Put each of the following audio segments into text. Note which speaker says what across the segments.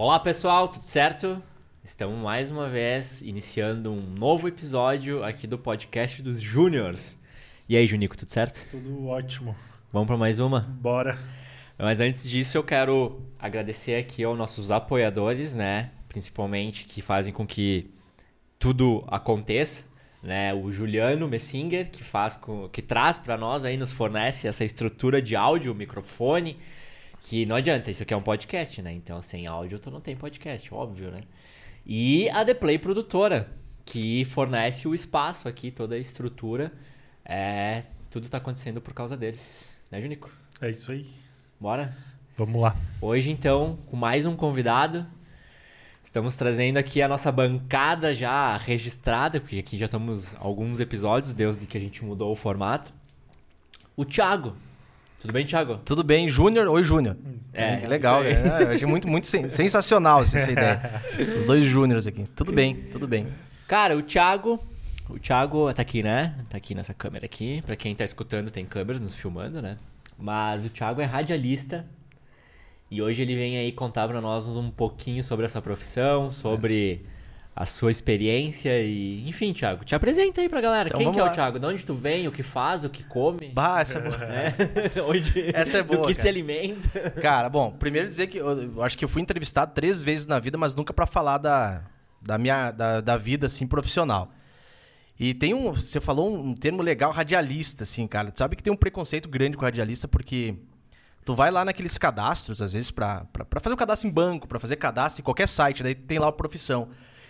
Speaker 1: Olá pessoal, tudo certo? Estamos mais uma vez iniciando um novo episódio aqui do podcast dos Júniors. E aí, Junico, tudo certo?
Speaker 2: Tudo ótimo.
Speaker 1: Vamos para mais uma?
Speaker 2: Bora.
Speaker 1: Mas antes disso, eu quero agradecer aqui aos nossos apoiadores, né? Principalmente que fazem com que tudo aconteça, né? O Juliano Messinger, que faz com, que traz para nós aí nos fornece essa estrutura de áudio, microfone, que não adianta, isso aqui é um podcast, né? Então sem áudio tu não tem podcast, óbvio, né? E a The Play Produtora, que fornece o espaço aqui, toda a estrutura. É, tudo tá acontecendo por causa deles, né, Junico?
Speaker 2: É isso aí.
Speaker 1: Bora?
Speaker 2: Vamos lá.
Speaker 1: Hoje, então, com mais um convidado. Estamos trazendo aqui a nossa bancada já registrada, porque aqui já estamos alguns episódios, desde que a gente mudou o formato. O Thiago. Tudo bem, Thiago?
Speaker 3: Tudo bem, Júnior? Oi, Júnior.
Speaker 1: É,
Speaker 3: legal,
Speaker 1: isso aí.
Speaker 3: né? Eu achei muito, muito sen- sensacional essa, essa ideia. Os dois Júniors aqui. Tudo bem, tudo bem.
Speaker 1: Cara, o Thiago. O Thiago tá aqui, né? Tá aqui nessa câmera aqui. Pra quem tá escutando, tem câmeras nos filmando, né? Mas o Thiago é radialista. E hoje ele vem aí contar pra nós um pouquinho sobre essa profissão, sobre a sua experiência e. Enfim, Thiago, te apresenta aí pra galera.
Speaker 3: Então,
Speaker 1: quem que é o. Thiago? De onde tu vem, o que faz, o que come?
Speaker 3: Bah, essa é boa.
Speaker 1: né? Onde-
Speaker 3: Essa é
Speaker 1: Do
Speaker 3: boa,
Speaker 1: que se
Speaker 3: cara.
Speaker 1: alimenta.
Speaker 3: Cara, bom, primeiro dizer que eu, eu acho que eu fui entrevistado três vezes na vida, mas nunca pra falar da, da minha da, da vida assim profissional. E tem um, você falou um termo legal, radialista, assim, cara. Tu sabe que tem um preconceito grande com radialista porque tu vai lá naqueles cadastros às vezes pra fazer o cadastro em banco, pra fazer cadastro em qualquer site, daí tem lá a profissão.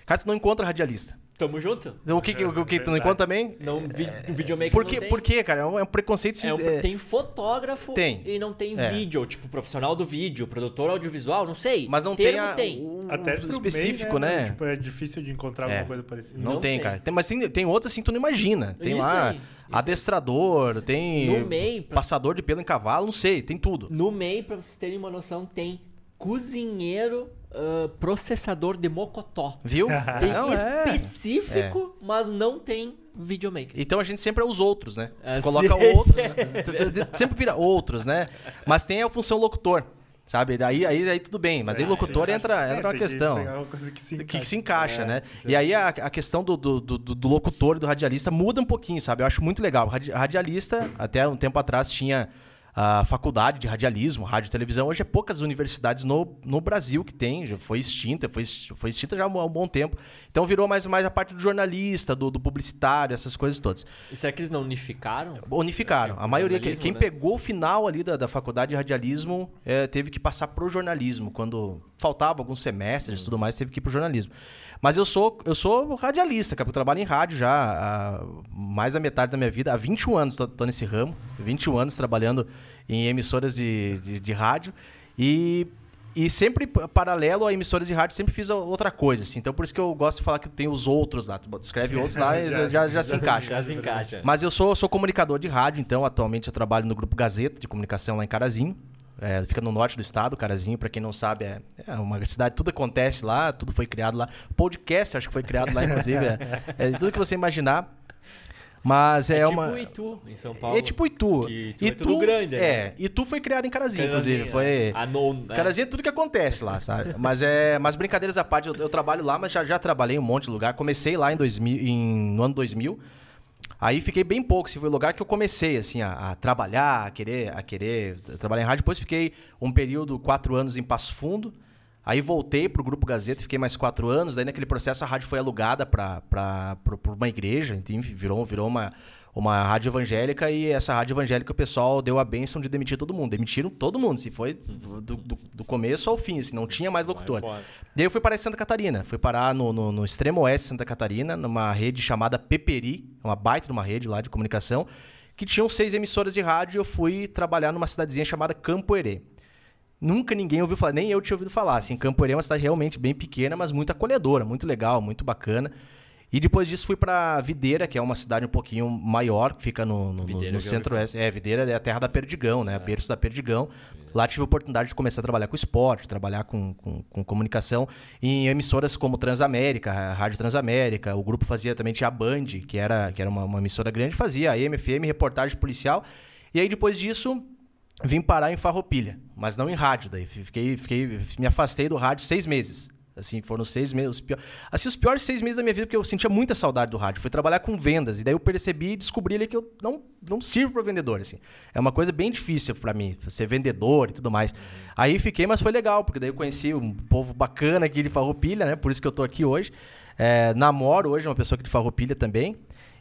Speaker 3: Cara, tu não encontra radialista.
Speaker 1: Tamo junto?
Speaker 3: O que, que- o que tu não encontra também?
Speaker 1: Não, vi, o videomaker
Speaker 3: Por
Speaker 1: não
Speaker 3: quê?
Speaker 1: tem.
Speaker 3: Por quê, cara? É um, é um preconceito.
Speaker 1: É um-
Speaker 3: é-
Speaker 1: tem fotógrafo
Speaker 3: Tem.
Speaker 1: e não tem
Speaker 3: É.
Speaker 1: vídeo, tipo profissional do vídeo, produtor audiovisual, não sei.
Speaker 3: Mas não
Speaker 1: Termo
Speaker 3: tem, a-
Speaker 1: tem.
Speaker 3: o
Speaker 2: Até
Speaker 3: o específico,
Speaker 2: MEI,
Speaker 3: né?
Speaker 2: Tipo, é difícil de encontrar
Speaker 3: É.
Speaker 2: alguma coisa parecida.
Speaker 3: Não,
Speaker 1: Não
Speaker 3: tem,
Speaker 1: tem.
Speaker 3: cara. Tem, mas tem, tem outras assim que tu não imagina. Tem
Speaker 1: Isso
Speaker 3: lá
Speaker 1: aí, isso
Speaker 3: adestrador, tem
Speaker 1: No MEI, pra-
Speaker 3: passador de pelo em cavalo, não sei, tem tudo.
Speaker 1: No MEI, pra vocês terem uma noção, tem cozinheiro ah, processador de mocotó.
Speaker 3: Viu?
Speaker 1: Tem
Speaker 3: Não, é.
Speaker 1: específico, mas não tem videomaker.
Speaker 3: Então a gente sempre é os outros, né? Tu coloca
Speaker 1: sim.
Speaker 3: outros. sempre vira outros, né? Mas tem a função locutor, sabe? Daí aí, aí tudo bem. Mas aí
Speaker 2: Ah,
Speaker 3: locutor
Speaker 2: sim,
Speaker 3: entra,
Speaker 2: é,
Speaker 3: entra uma
Speaker 2: tem que
Speaker 3: questão.
Speaker 2: uma coisa que se
Speaker 3: que,
Speaker 2: encaixa.
Speaker 3: que se encaixa,
Speaker 1: É,
Speaker 3: né? E aí a, a questão do, do, do, do locutor e do radialista muda um pouquinho, sabe? Eu acho muito legal. Radi- Radialista, até um tempo atrás, tinha a faculdade de radialismo, rádio e televisão. Hoje é poucas universidades no, no Brasil que tem, já foi extinta, foi, foi extinta já há um, há um bom tempo. Então virou mais, mais a parte do jornalista, do, do publicitário, essas coisas todas.
Speaker 1: E será que eles não unificaram?
Speaker 3: Unificaram.
Speaker 1: É,
Speaker 3: A maioria,
Speaker 1: jornalismo,
Speaker 3: quem
Speaker 1: né?
Speaker 3: pegou o final ali da, da faculdade de radialismo é, teve que passar pro jornalismo. Quando faltava alguns semestres e tudo mais, teve que ir pro jornalismo. Mas eu sou, eu sou radialista, cara. Eu trabalho em rádio já há mais da metade da minha vida. Há 21 anos tô, tô nesse ramo. 21 anos trabalhando em emissoras de, de, de rádio. E, e sempre, paralelo a emissoras de rádio, sempre fiz outra coisa. Assim. Então por isso que eu gosto de falar que tem os outros lá. Tu escreve outros lá e já, já, já se encaixa.
Speaker 1: Já se encaixa.
Speaker 3: Mas eu sou, sou comunicador de rádio, então atualmente eu trabalho no Grupo Gazeta de Comunicação lá em Carazinho. É, fica no norte do estado, Carazinho, pra quem não sabe, é, é uma cidade, tudo acontece lá, tudo foi criado lá. Podcast, acho que foi criado lá, inclusive. É, é tudo que você imaginar. Mas é,
Speaker 1: É tipo
Speaker 3: uma.
Speaker 1: Itu, em São Paulo.
Speaker 3: É tipo Itu.
Speaker 1: Que Itu é tudo grande, né?
Speaker 3: É, Itu foi criado em Carazinho,
Speaker 1: Carazinho,
Speaker 3: inclusive. Foi.
Speaker 1: A no, né?
Speaker 3: Carazinho é tudo que acontece lá, sabe? Mas é. Mas brincadeiras à parte, eu, eu trabalho lá, mas já, já trabalhei em um monte de lugar. Comecei lá em 2000, em, no ano 2000. Aí fiquei bem pouco, esse foi o lugar que eu comecei, assim, a, a trabalhar, a querer, a querer trabalhar em rádio. Depois fiquei um período, quatro anos em Passo Fundo. Aí voltei pro Grupo Gazeta, fiquei mais quatro anos. Daí naquele processo a rádio foi alugada para uma igreja, enfim, virou, virou uma, uma rádio evangélica. E essa rádio evangélica o pessoal deu a benção de demitir todo mundo. Demitiram todo mundo, assim, foi do, do, do começo ao fim, assim, não tinha mais locutor. Daí eu fui parar em Santa Catarina. Fui parar no, no, no extremo oeste de Santa Catarina, numa rede chamada Peperi, uma baita de uma rede lá de comunicação, que tinham seis emissoras de rádio e eu fui trabalhar numa cidadezinha chamada Campo Herê. Nunca ninguém ouviu falar, nem eu tinha ouvido falar. Assim, Campo Herê é uma cidade realmente bem pequena, mas muito acolhedora, muito legal, muito bacana. E depois disso fui pra Videira, que é uma cidade um pouquinho maior, que fica no, no- no-
Speaker 1: Videira,
Speaker 3: no
Speaker 1: já ouvi
Speaker 3: centro-oeste. É, Videira é a terra da Perdigão, né? Berço da Perdigão. Lá tive a oportunidade de começar a trabalhar com esporte, trabalhar com, com, com comunicação em emissoras como Transamérica, Rádio Transamérica. O grupo fazia também, tinha a Band, que era, que era uma, uma emissora grande, fazia a MFM, reportagem policial. E aí depois disso, vim parar em Farroupilha, mas não em rádio. Daí fiquei, fiquei, me afastei do rádio seis meses. Assim, foram seis meses. Pior... Assim, os piores seis meses da minha vida, porque eu sentia muita saudade do rádio. Fui trabalhar com vendas. E daí eu percebi e descobri ali que eu não, não sirvo para vendedor. Assim. É uma coisa bem difícil para mim, ser vendedor e tudo mais. Aí fiquei, mas foi legal, porque daí eu conheci um povo bacana aqui de Farroupilha, né? Por isso que eu tô aqui hoje. É, namoro hoje uma pessoa aqui de Farroupilha também.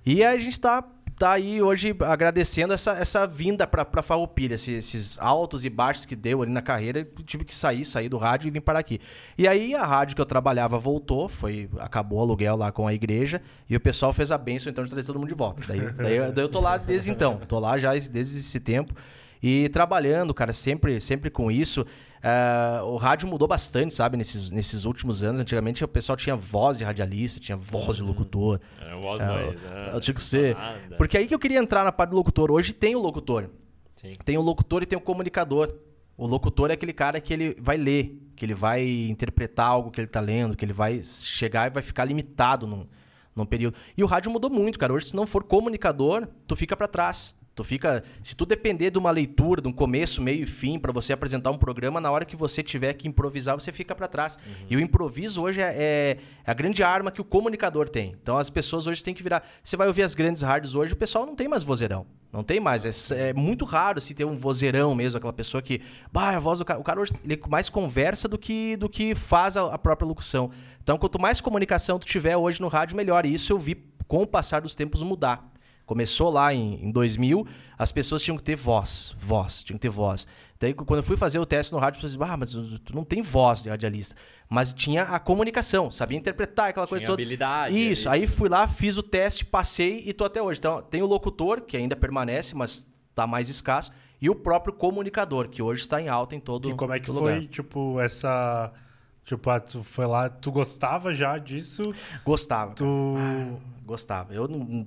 Speaker 3: E a gente está tá aí hoje agradecendo essa, essa vinda para Farroupilha, esses, esses, altos e baixos que deu ali na carreira. Tive que sair, sair do rádio e vir para aqui. E aí a rádio que eu trabalhava voltou, foi acabou o aluguel lá com a igreja e o pessoal fez a benção, então eu trazer todo mundo de volta. Daí, daí, daí eu tô lá desde então, tô lá já desde esse tempo e trabalhando, cara, sempre, sempre com isso. Uh, o rádio mudou bastante, sabe, nesses, nesses últimos anos. Antigamente o pessoal tinha voz de radialista, tinha voz de locutor.
Speaker 1: É, voz mais. É,
Speaker 3: eu tinha que ser. Porque aí que eu queria entrar na parte do locutor. Hoje tem o locutor. Sim. Tem o locutor e tem o comunicador. O locutor é aquele cara que ele vai ler, que ele vai interpretar algo que ele está lendo, que ele vai chegar e vai ficar limitado num, num período. E o rádio mudou muito, cara. Hoje, se não for comunicador, tu fica para trás. Tu fica, se tu depender de uma leitura, de um começo, meio e fim para você apresentar um programa, na hora que você tiver que improvisar, você fica para trás. Uhum. E o improviso hoje é, é, a grande arma que o comunicador tem. Então as pessoas hoje têm que virar. Você vai ouvir as grandes rádios hoje, o pessoal não tem mais vozeirão. Não tem mais. É, é muito raro se assim, ter um vozeirão mesmo, aquela pessoa que. Bah, a voz do cara. O cara hoje ele mais conversa do que, do que faz a, a própria locução. Então, quanto mais comunicação tu tiver hoje no rádio, melhor. E isso eu vi com o passar dos tempos mudar. Começou lá em, em 2000, as pessoas tinham que ter voz, voz, tinham que ter voz. Daí, quando eu fui fazer o teste no rádio, eu falei, ah, mas tu não tem voz de radialista. Mas tinha a comunicação, sabia interpretar aquela coisa
Speaker 1: tinha
Speaker 3: toda.
Speaker 1: habilidade.
Speaker 3: Isso, aí fui lá, fiz o teste, passei e tô até hoje. Então, tem o locutor, que ainda permanece, mas está mais escasso, e o próprio comunicador, que hoje está em alta em todo
Speaker 2: E como é que
Speaker 3: foi,
Speaker 2: lugar. tipo, essa... Tipo, ah, tu foi lá, tu gostava já disso?
Speaker 3: Gostava.
Speaker 2: Tu...
Speaker 3: Ah Gostava. Eu não.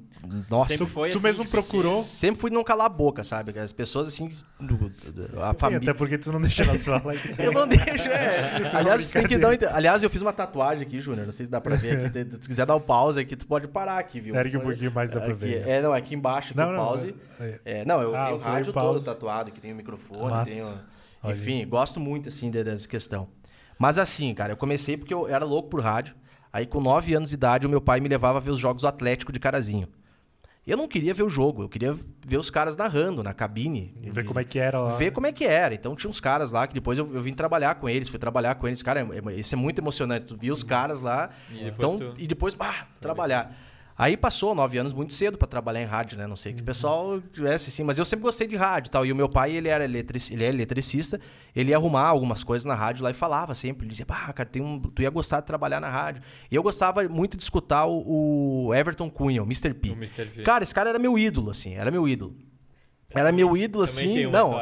Speaker 3: Nossa,
Speaker 1: sempre foi
Speaker 2: tu
Speaker 1: assim,
Speaker 2: mesmo procurou?
Speaker 3: Sempre fui não calar a boca, sabe? As pessoas assim. Do, a
Speaker 2: Sim,
Speaker 3: família.
Speaker 2: até porque tu não deixa na sua live.
Speaker 3: eu não deixo, é. Aliás, tem que dar um... Aliás, eu fiz uma tatuagem aqui, Júnior. Não sei se dá pra ver aqui. Se tu quiser dar um pause aqui, tu pode parar aqui, viu?
Speaker 2: Eric, um pouquinho mais dá pra
Speaker 3: aqui,
Speaker 2: ver.
Speaker 3: É, não, aqui embaixo, aqui
Speaker 2: não,
Speaker 3: o
Speaker 2: não,
Speaker 3: pause.
Speaker 2: É,
Speaker 3: é, não, eu
Speaker 2: ah,
Speaker 3: tenho o rádio
Speaker 2: pause.
Speaker 3: todo tatuado, que tem o microfone,
Speaker 2: Massa.
Speaker 3: tenho.
Speaker 2: Olha.
Speaker 3: Enfim, gosto muito, assim, dessa questão. Mas assim, cara, eu comecei porque eu era louco por rádio. Aí, com 9 anos de idade, o meu pai me levava a ver os jogos do Atlético de Carazinho. Eu não queria ver o jogo, eu queria ver os caras narrando na cabine.
Speaker 2: Ver como é que era lá.
Speaker 3: Ver como é que era. Então tinha uns caras lá que depois eu, eu vim trabalhar com eles, fui trabalhar com eles. Cara, é, é, isso é muito emocionante. Tu via os caras lá
Speaker 1: E depois
Speaker 3: então,
Speaker 1: tu-
Speaker 3: e depois, bah, trabalhar. Aí passou nove anos muito cedo para trabalhar em rádio, né? Não sei que o pessoal tivesse assim, mas eu sempre gostei de rádio e tal. E o meu pai, ele era eletric... ele é eletricista, ele ia arrumar algumas coisas na rádio lá e falava sempre. Ele dizia, pá, cara, tem um... tu ia gostar de trabalhar na rádio. E eu gostava muito de escutar o, o Everton Cunha, o Mr. P.
Speaker 1: O Mr. P.
Speaker 3: Cara, esse cara era meu ídolo, assim, era meu ídolo. Era meu ídolo, assim. não,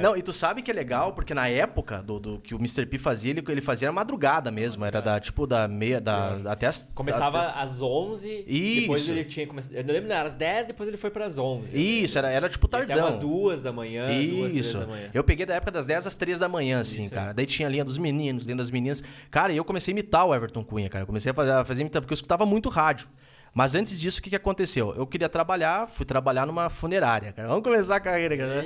Speaker 3: não, e tu sabe que é legal, porque na época do, do que o Mr. P fazia, ele, ele fazia madrugada mesmo. Era da, tipo, da meia, da, até as...
Speaker 1: Começava
Speaker 3: até-
Speaker 1: às 11, depois
Speaker 3: Isso.
Speaker 1: ele tinha. Eu não lembro, não, era às 10, depois ele foi para as 11.
Speaker 3: Isso, era, era tipo
Speaker 1: Até
Speaker 3: tardão.
Speaker 1: umas duas da manhã, duas, três
Speaker 3: Isso.
Speaker 1: da manhã.
Speaker 3: Eu peguei da época das 10 às 3 da manhã, assim,
Speaker 1: Isso,
Speaker 3: cara.
Speaker 1: é.
Speaker 3: Daí tinha a linha dos meninos, linha das meninas. Cara, e eu comecei a imitar o Everton Cunha, cara. Eu comecei a fazer, a fazer imitar, porque eu escutava muito rádio. Mas antes disso, o que, que aconteceu? Eu queria trabalhar, fui trabalhar numa funerária, cara. Vamos começar a carreira, cara.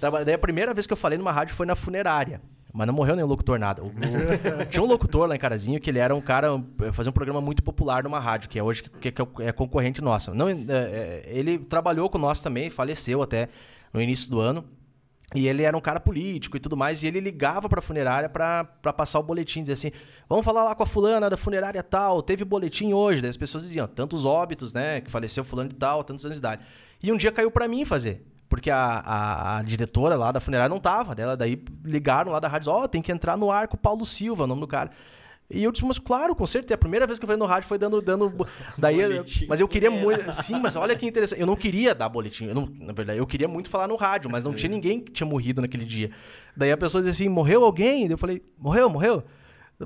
Speaker 3: Traba- Daí a primeira vez que eu falei numa rádio foi na funerária. Mas não morreu nenhum locutor, nada. O- o- Tinha um locutor lá em Carazinho que ele era um cara, um- fazia um programa muito popular numa rádio, que é hoje que, que é- é concorrente nossa. Não, é, ele trabalhou com nós também, faleceu até no início do ano. E ele era um cara político e tudo mais, e ele ligava pra funerária pra, pra passar o boletim, dizer assim: vamos falar lá com a fulana da funerária tal, teve boletim hoje. Daí as pessoas diziam: tantos óbitos, né? Que faleceu fulano de tal, tantos anos de idade. E um dia caiu pra mim fazer. Porque a, a, a diretora lá da funerária não tava. Dela, daí ligaram lá da rádio: Ó, tem que entrar no ar com o Paulo Silva, o nome do cara. E eu disse, mas claro, com certeza. A primeira vez que eu falei no rádio foi dando. dando daí,
Speaker 1: Boletim
Speaker 3: mas eu queria
Speaker 1: funerário.
Speaker 3: muito. Sim, mas olha que interessante. Eu não queria dar boletim. Eu não, na verdade, eu queria muito falar no rádio, mas não tinha ninguém que tinha morrido naquele dia. Daí a pessoa dizia assim: morreu alguém? Eu falei: morreu, morreu?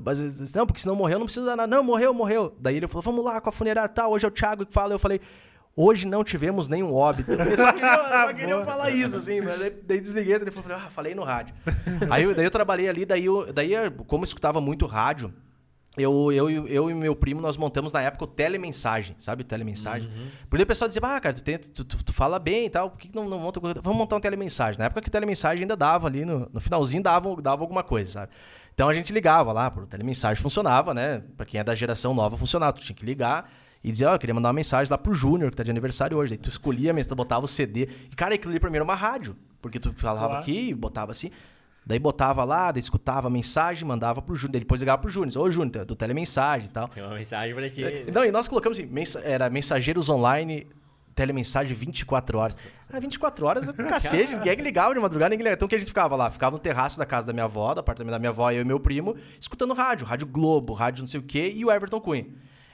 Speaker 3: Mas, disse, não, porque se não morreu, não precisa dar nada. Não, morreu, morreu. Daí ele falou: vamos lá com a funerária tal. Hoje é o Thiago que fala. Eu falei. Hoje não tivemos nenhum óbito. Eu só queria, só queria falar isso, assim, mas daí, daí desliguei, ele falou, ah, falei no rádio. Aí daí eu trabalhei ali, daí, eu, daí como eu escutava muito rádio, eu, eu, eu e meu primo, nós montamos na época o telemensagem, sabe? O telemensagem.
Speaker 1: Uhum.
Speaker 3: Porque o pessoal dizia, ah, cara, tu, tem- tu- tu- tu fala bem e tal, por que não, não monta... Vamos montar um telemensagem. Na época que o telemensagem ainda dava ali, no, no finalzinho dava, dava alguma coisa, sabe? Então a gente ligava lá, pro telemensagem funcionava, né? Pra quem é da geração nova, funcionava. Tu tinha que ligar e dizer, ó, eu queria mandar uma mensagem lá pro Júnior, que tá de aniversário hoje. Aí tu escolhia, mesmo, tu botava o CD. E, cara, aquilo ali pra mim era uma rádio. Porque tu falava
Speaker 2: Claro.
Speaker 3: aqui, botava assim... Daí botava lá, daí escutava a mensagem, mandava pro Júnior. Daí Depois ligava pro Júnior. Ô, Júnior, do telemensagem e tal.
Speaker 1: Tem uma mensagem pra ti.
Speaker 3: Não, e nós colocamos assim, mensa- era mensageiros online, telemensagem 24 horas. Ah, 24 horas é cacete, ninguém é que ligava de madrugada, ninguém ligava. Então o que a gente ficava lá? Ficava no terraço da casa da minha avó, do apartamento da minha avó, eu e meu primo, escutando rádio, Rádio Globo, rádio não sei o quê, e o Everton Cunha.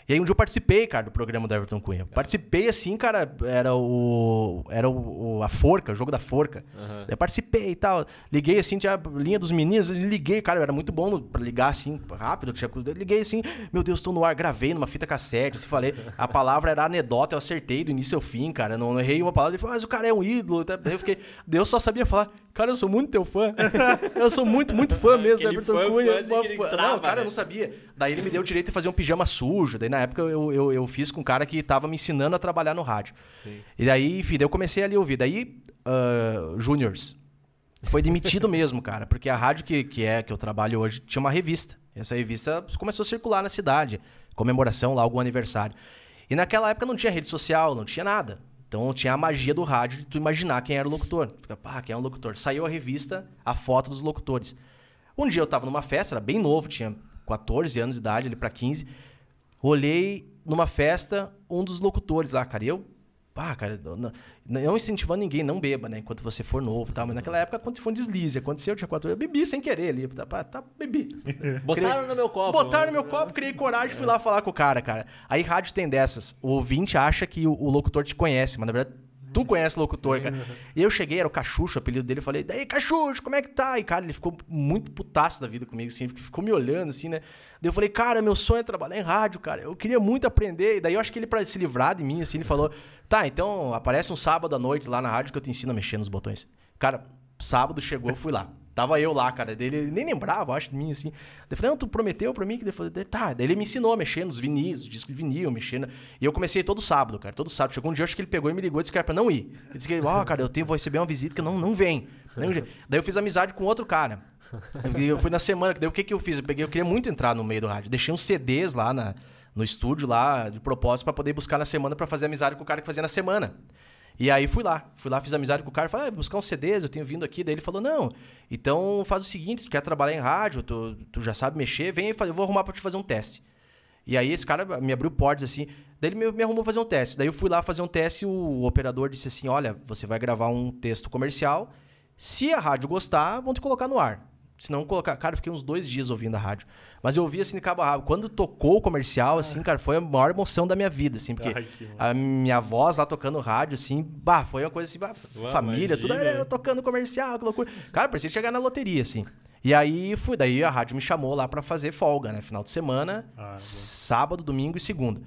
Speaker 3: E aí um dia eu participei, cara, do programa do Everton Cunha. Participei assim, cara, era o. Era o, a forca, o jogo da forca. Daí Eu participei e tal. Liguei assim, tinha a linha dos meninos, liguei, cara, era muito bom pra ligar assim, rápido, tinha Liguei assim, meu Deus, tô no ar, gravei numa fita cassete, assim, falei. A palavra era anedota, eu acertei do início ao fim, cara. Não errei uma palavra. Ele falou, mas o cara é um ídolo. Daí eu fiquei. Deus só sabia falar, cara, eu sou muito teu fã. eu sou muito, muito fã mesmo do
Speaker 1: Aquele
Speaker 3: Everton
Speaker 1: fã,
Speaker 3: Cunha.
Speaker 1: fã,
Speaker 3: fã.
Speaker 1: trava,
Speaker 3: não, cara,
Speaker 1: né?
Speaker 3: eu não sabia. Daí ele me deu o direito de fazer um pijama sujo. Daí na época eu, eu, eu fiz com um cara que tava me ensinando a trabalhar no rádio. E daí, enfim, daí eu comecei ali a ouvir. Daí, ah, Juniors. Foi demitido mesmo, cara, porque a rádio que, que é que eu trabalho hoje tinha uma revista. Essa revista começou a circular na cidade, comemoração lá, algum aniversário. E naquela época não tinha rede social, não tinha nada. Então tinha a magia do rádio de tu imaginar quem era o locutor. Fica, pá, quem é o locutor? Saiu a revista, a foto dos locutores. Um dia eu tava numa festa, era bem novo, tinha 14 anos de idade, ali pra 15. Olhei numa festa um dos locutores lá, cara. Eu, pá, cara, não, não incentivando ninguém, não beba, né? Enquanto você for novo e tal. Mas naquela época foi um deslize. Aconteceu, eu tinha 14 eu bebi sem querer ali. Tá, pá, tá, bebi.
Speaker 1: Botaram no meu copo.
Speaker 3: Botaram no meu copo, criei coragem, fui lá falar com o cara, cara. Aí rádio tem dessas. O ouvinte acha que o, o locutor te conhece, mas na verdade tu conhece o locutor, cara. E eu cheguei, era o Cachucho, o apelido dele, eu falei, daí, Cachucho, como é que tá? E, cara, ele ficou muito putaço da vida comigo, assim, ficou me olhando, assim, né? Daí eu falei, cara, meu sonho é trabalhar em rádio, cara. Eu queria muito aprender. E daí eu acho que ele, pra se livrar de mim, assim, ele falou, tá, então aparece um sábado à noite lá na rádio que eu te ensino a mexer nos botões. Cara, sábado chegou, eu fui lá. Tava eu lá, cara. Ele nem lembrava, acho, de mim, assim. Eu falei, não, tu prometeu pra mim que falou, tá. Daí ele me ensinou a mexer nos vinis, nos discos de vinil, mexendo. E eu comecei todo sábado, cara. Todo sábado. Chegou um dia, acho que ele pegou e me ligou e disse que era pra não ir. Ele disse que, ó, cara, eu tenho, vou receber uma visita que não, não vem. Não vem. Daí eu fiz amizade com outro cara. Eu- fui na semana, daí o que que eu fiz? Eu peguei, eu queria muito entrar no meio do rádio. Deixei uns CDs lá na, no estúdio, lá, de propósito, pra poder buscar na semana pra fazer amizade com o cara que fazia na semana. E aí fui lá, fui lá, fiz amizade com o cara, falei, ah, buscar uns CDs, eu tenho vindo aqui. Daí ele falou, não, então faz o seguinte, tu quer trabalhar em rádio, tu, tu já sabe mexer, vem fa- eu vou arrumar pra te fazer um teste. E aí esse cara me abriu portas assim, daí ele me, me arrumou fazer um teste. Daí eu fui lá fazer um teste e o operador disse assim, olha, você vai gravar um texto comercial, se a rádio gostar, vão te colocar no ar. Se não colocar. Cara, eu fiquei uns dois dias ouvindo a rádio. Mas eu ouvi assim de cabo a rabo. Quando tocou o comercial, assim, cara, foi a maior emoção da minha vida, assim, porque
Speaker 2: Ai,
Speaker 3: a minha voz lá tocando rádio, assim, bah, foi uma coisa assim, bah,
Speaker 1: Ué,
Speaker 3: família, tudo
Speaker 1: imagina.
Speaker 3: "Ah, eu tocando comercial, que loucura. Cara, parecia chegar na loteria, assim. E aí fui, daí a rádio me chamou lá pra fazer folga, né? Final de semana,
Speaker 2: Ah,
Speaker 3: sábado, domingo e segunda.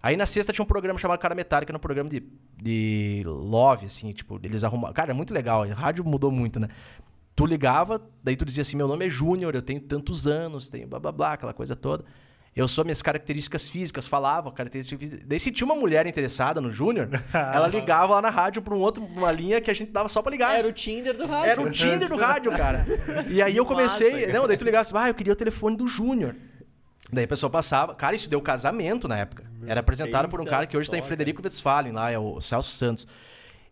Speaker 3: Aí na sexta tinha um programa chamado Cara Metálica, era um programa de, de love, assim, tipo, eles arrumaram. Cara, é muito legal, a rádio mudou muito, né? Tu ligava, daí tu dizia assim: meu nome é Júnior, eu tenho tantos anos, tenho blá blá blá, aquela coisa toda. Eu sou minhas características físicas, falava características físicas. Daí se tinha uma mulher interessada no Júnior, ela ligava lá na rádio pra um outro, uma linha que a gente dava só pra ligar.
Speaker 1: Era o Tinder do rádio.
Speaker 3: Era o Tinder do rádio, cara. E aí eu comecei.
Speaker 1: massa,
Speaker 3: não, daí tu ligava assim, ah, eu queria o telefone do Júnior. Daí a pessoa passava. Cara, isso deu casamento na época. Era apresentado por um cara que hoje tá em Frederico Westphalen, lá, é o Celso Santos.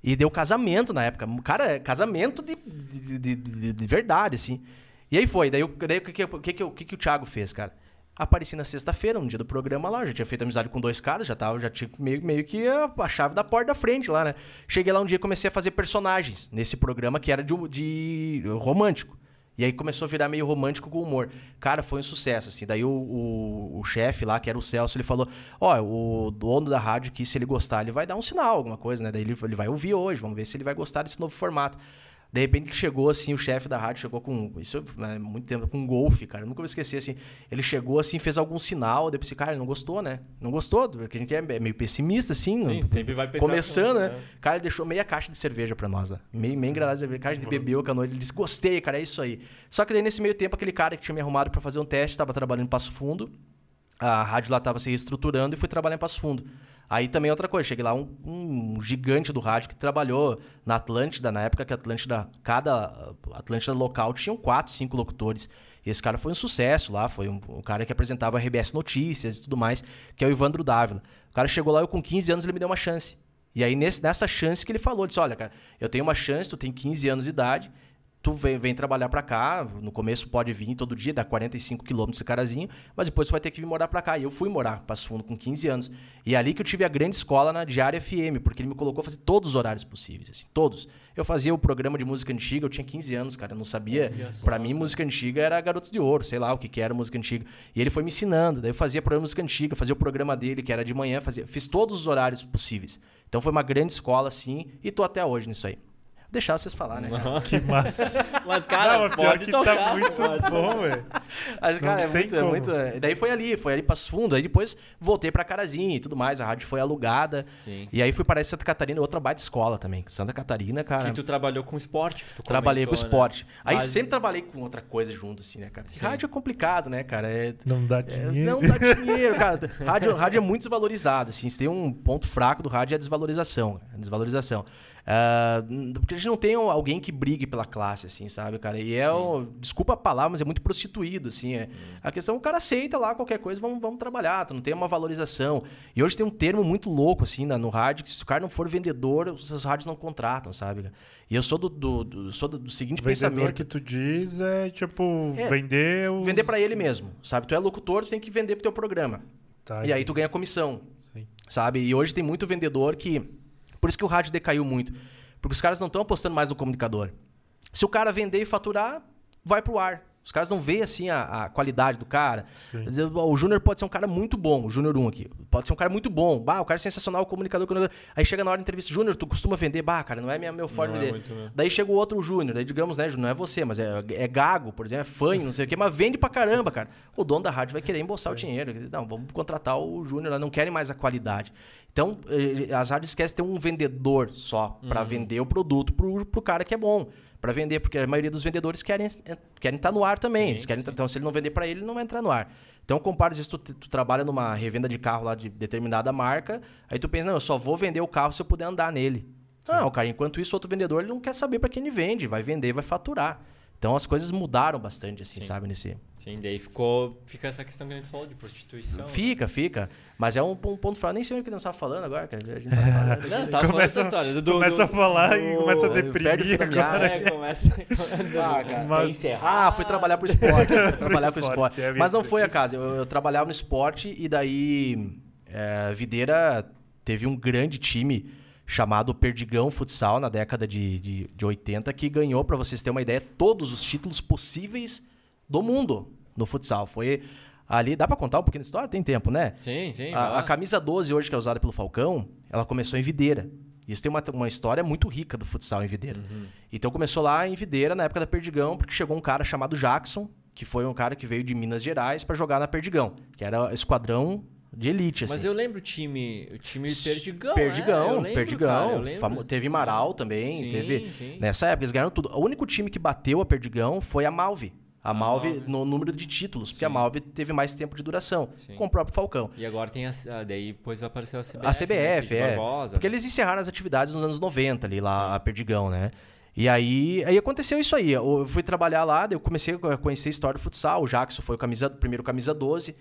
Speaker 3: E deu casamento na época. Cara, casamento de, de, de, de- de verdade, assim. E aí foi. Daí, eu- daí o que, que, o que, que, o que, o Thiago fez, cara? Apareci na sexta-feira, no dia do programa lá, já tinha feito amizade com dois caras, já tava, já tinha meio, meio que a, a chave da porta da frente lá, né? Cheguei lá um dia e comecei a fazer personagens nesse programa que era de, um- de romântico. E aí começou a virar meio romântico com humor. Cara, foi um sucesso, assim. Daí o, o, o chefe lá, que era o Celso, ele falou: Ó, o dono da rádio aqui, se ele gostar, ele vai dar um sinal, alguma coisa, né? Daí ele, ele vai ouvir hoje, vamos ver se ele vai gostar desse novo formato. De repente chegou assim, o chefe da rádio chegou com. Isso né, muito tempo, com um golfe, cara. Eu nunca vou esquecer assim. Ele chegou assim, fez algum sinal, eu pensei, cara, ele não gostou, né? Não gostou, porque a gente é meio pessimista, assim.
Speaker 1: Sim,
Speaker 3: não-
Speaker 1: sempre vai
Speaker 3: Começando,
Speaker 1: assim,
Speaker 3: né?
Speaker 1: né?
Speaker 3: Cara, ele deixou meia caixa de cerveja pra nós lá. Meio, meio engradado de cerveja. Cara, a gente bebeu com a noite. Ele disse, gostei, cara, é isso aí. Só que daí nesse meio tempo, aquele cara que tinha me arrumado pra fazer um teste, tava trabalhando em Passo Fundo. a rádio lá estava se reestruturando e fui trabalhar em Passo Fundo. Aí também outra coisa, cheguei lá um, um gigante do rádio que trabalhou na Atlântida, na época que a Atlântida, cada Atlântida local tinham quatro, cinco locutores. E esse cara foi um sucesso lá, foi um, um cara que apresentava RBS Notícias e tudo mais, que é o Ivandro Dávila. O cara chegou lá, eu com 15 anos, ele me deu uma chance. E aí, nesse, nessa chance que ele falou, disse, olha, cara, eu tenho uma chance, tu tem 15 anos de idade, tu vem, vem trabalhar para cá, no começo pode vir todo dia, dá 45 quilômetros esse carazinho, mas depois tu vai ter que vir morar para cá. E eu fui morar para Passo Fundo com 15 anos. E é ali que eu tive a grande escola na Diária FM, porque ele me colocou a fazer todos os horários possíveis, assim, todos. Eu fazia o programa de música antiga, eu tinha 15 anos, cara, eu não sabia. Para mim, música antiga era Garoto de Ouro, sei lá o que, que era música antiga. E ele foi me ensinando, daí eu fazia programa de música antiga, fazia o programa dele, que era de manhã, fazia, fiz todos os horários possíveis. Então foi uma grande escola, assim, e tô até hoje nisso aí deixar vocês falar, né? Cara?
Speaker 2: Que massa.
Speaker 1: Mas, cara,
Speaker 2: não, pior que
Speaker 1: tocar,
Speaker 2: tá muito
Speaker 1: pode.
Speaker 2: bom, velho.
Speaker 3: Mas, cara, é
Speaker 2: tem
Speaker 3: muito, é muito. Daí foi ali, foi ali para fundo. Aí depois voltei pra Carazinho e tudo mais. A rádio foi alugada.
Speaker 1: Sim.
Speaker 3: E aí fui para Santa Catarina, outra baita escola também. Santa Catarina, cara.
Speaker 1: Que tu trabalhou com esporte. Que tu
Speaker 3: Trabalhei com
Speaker 1: comentou,
Speaker 3: esporte.
Speaker 1: Né?
Speaker 3: Aí
Speaker 1: Mas-
Speaker 3: sempre trabalhei com outra coisa junto, assim, né, cara?
Speaker 1: Sim.
Speaker 3: Rádio é complicado, né, cara? É,
Speaker 2: Não dá
Speaker 3: é,
Speaker 2: dinheiro.
Speaker 3: não dá dinheiro, cara. Rádio, rádio é muito desvalorizado, assim. Se tem um ponto fraco do rádio é a desvalorização. A desvalorização. Ah, porque a gente não tem alguém que brigue pela classe, assim, sabe, cara? E é, o, desculpa a palavra, mas é muito prostituído, assim. É. A questão, o cara aceita lá qualquer coisa, vamos, vamos trabalhar, tu não tem uma valorização. E hoje tem um termo muito louco, assim, na- no rádio, que se o cara não for vendedor, os rádios não contratam, sabe? E eu sou do, do, do- sou do, do seguinte
Speaker 2: O vendedor
Speaker 3: pensamento.
Speaker 2: que tu diz é, tipo,
Speaker 3: É,
Speaker 2: vender os...
Speaker 3: Vender pra ele mesmo, sabe? Tu é locutor, tu tem que vender pro teu programa.
Speaker 2: Tá,
Speaker 3: E aí tu ganha comissão,
Speaker 2: Sim.
Speaker 3: sabe? E hoje tem muito vendedor que. Por isso que o rádio decaiu muito. Porque os caras não estão apostando mais no comunicador. Se o cara vender e faturar, vai pro ar. Os caras não veem assim a, a qualidade do cara.
Speaker 2: Sim.
Speaker 3: O Júnior pode ser um cara muito bom, o Júnior 1 aqui. Pode ser um cara muito bom. Bah, o cara é sensacional, comunicador. Aí chega na hora da entrevista, Júnior, tu costuma vender? Bah, cara, não é minha, meu forte
Speaker 1: é
Speaker 3: vender.
Speaker 1: meu.
Speaker 3: Daí chega o outro Júnior, daí digamos, né, não é você, mas é, é gago, por exemplo, é fanho, não sei o quê, mas vende pra caramba, cara. O dono da rádio vai querer embolsar o dinheiro. Não, vamos contratar o Júnior, não querem mais a qualidade. Então, eh, as rádios esquecem de ter um vendedor só pra
Speaker 1: Uhum.
Speaker 3: vender o produto pro, pro cara que é bom. Pra vender, porque a maioria dos vendedores querem estar querem tá no ar também.
Speaker 1: Sim,
Speaker 3: Eles querem
Speaker 1: sim.
Speaker 3: então, se ele não vender pra ele, ele não vai entrar no ar. Então, compara, às vezes, tu, tu trabalha numa revenda de carro lá de determinada marca, aí tu pensa, não, eu só vou vender o carro se eu puder andar nele. Não, cara, enquanto isso, outro vendedor ele não quer saber pra quem ele vende, vai vender vai faturar. Então, as coisas mudaram bastante, assim,
Speaker 1: Sim.
Speaker 3: sabe, nesse...
Speaker 1: Sim, daí ficou, fica essa questão que a gente falou de prostituição.
Speaker 3: Fica, fica. Mas é um, um ponto fraco. Nem sei o que nós estava falando agora, cara. A gente tava falando.
Speaker 1: Não, você tava
Speaker 2: Começa-
Speaker 1: falando essa história. Do,
Speaker 2: começa
Speaker 1: do-
Speaker 2: a falar e
Speaker 1: do-
Speaker 2: começa a deprimir agora.
Speaker 1: É, começa.
Speaker 3: Ah, cara.
Speaker 2: Mas-
Speaker 1: encerrar?
Speaker 3: Ah, fui trabalhar pro esporte. Trabalhar pro
Speaker 2: esporte,
Speaker 3: esporte.
Speaker 2: é
Speaker 3: Mas não foi a casa. Eu, eu trabalhava no esporte e daí é, Videira teve um grande time chamado Perdigão Futsal na década de, de, de 80 que ganhou, pra vocês terem uma ideia, todos os títulos possíveis do mundo no futsal. Foi ali, dá pra contar um pouquinho da história? Tem tempo, né?
Speaker 1: Sim, sim.
Speaker 3: A, a camisa 12 hoje, que é usada pelo Falcão, ela começou em Videira. Isso tem uma, uma história muito rica do futsal em Videira.
Speaker 1: Uhum.
Speaker 3: Então começou lá em Videira, na época da Perdigão, porque chegou um cara chamado Jackson, que foi um cara que veio de Minas Gerais pra jogar na Perdigão, que era esquadrão de elite, assim.
Speaker 1: Mas eu lembro o time, o time Perdigão.
Speaker 3: Perdigão,
Speaker 1: né? Lembro,
Speaker 3: Perdigão.
Speaker 1: cara.
Speaker 3: Famo- Teve Marau também,
Speaker 1: Sim,
Speaker 3: teve...
Speaker 1: sim.
Speaker 3: Nessa época eles ganharam tudo. O único time que bateu a Perdigão foi a Malve. A, Malve,
Speaker 1: Malve.
Speaker 3: no número de títulos, porque a
Speaker 1: Sim.
Speaker 3: Malve teve mais tempo de duração,
Speaker 1: Sim.
Speaker 3: com o próprio Falcão.
Speaker 1: E agora tem a. a- Daí depois apareceu a CBF.
Speaker 3: A CBF,
Speaker 1: né,
Speaker 3: é.
Speaker 1: Barbosa,
Speaker 3: Porque
Speaker 1: né?
Speaker 3: eles encerraram as atividades nos anos 90 ali, lá, a Perdigão, né? E aí, aí aconteceu isso aí. Eu fui trabalhar lá, eu comecei a conhecer a história do futsal. O Jackson foi o camisa, primeiro camisa 12.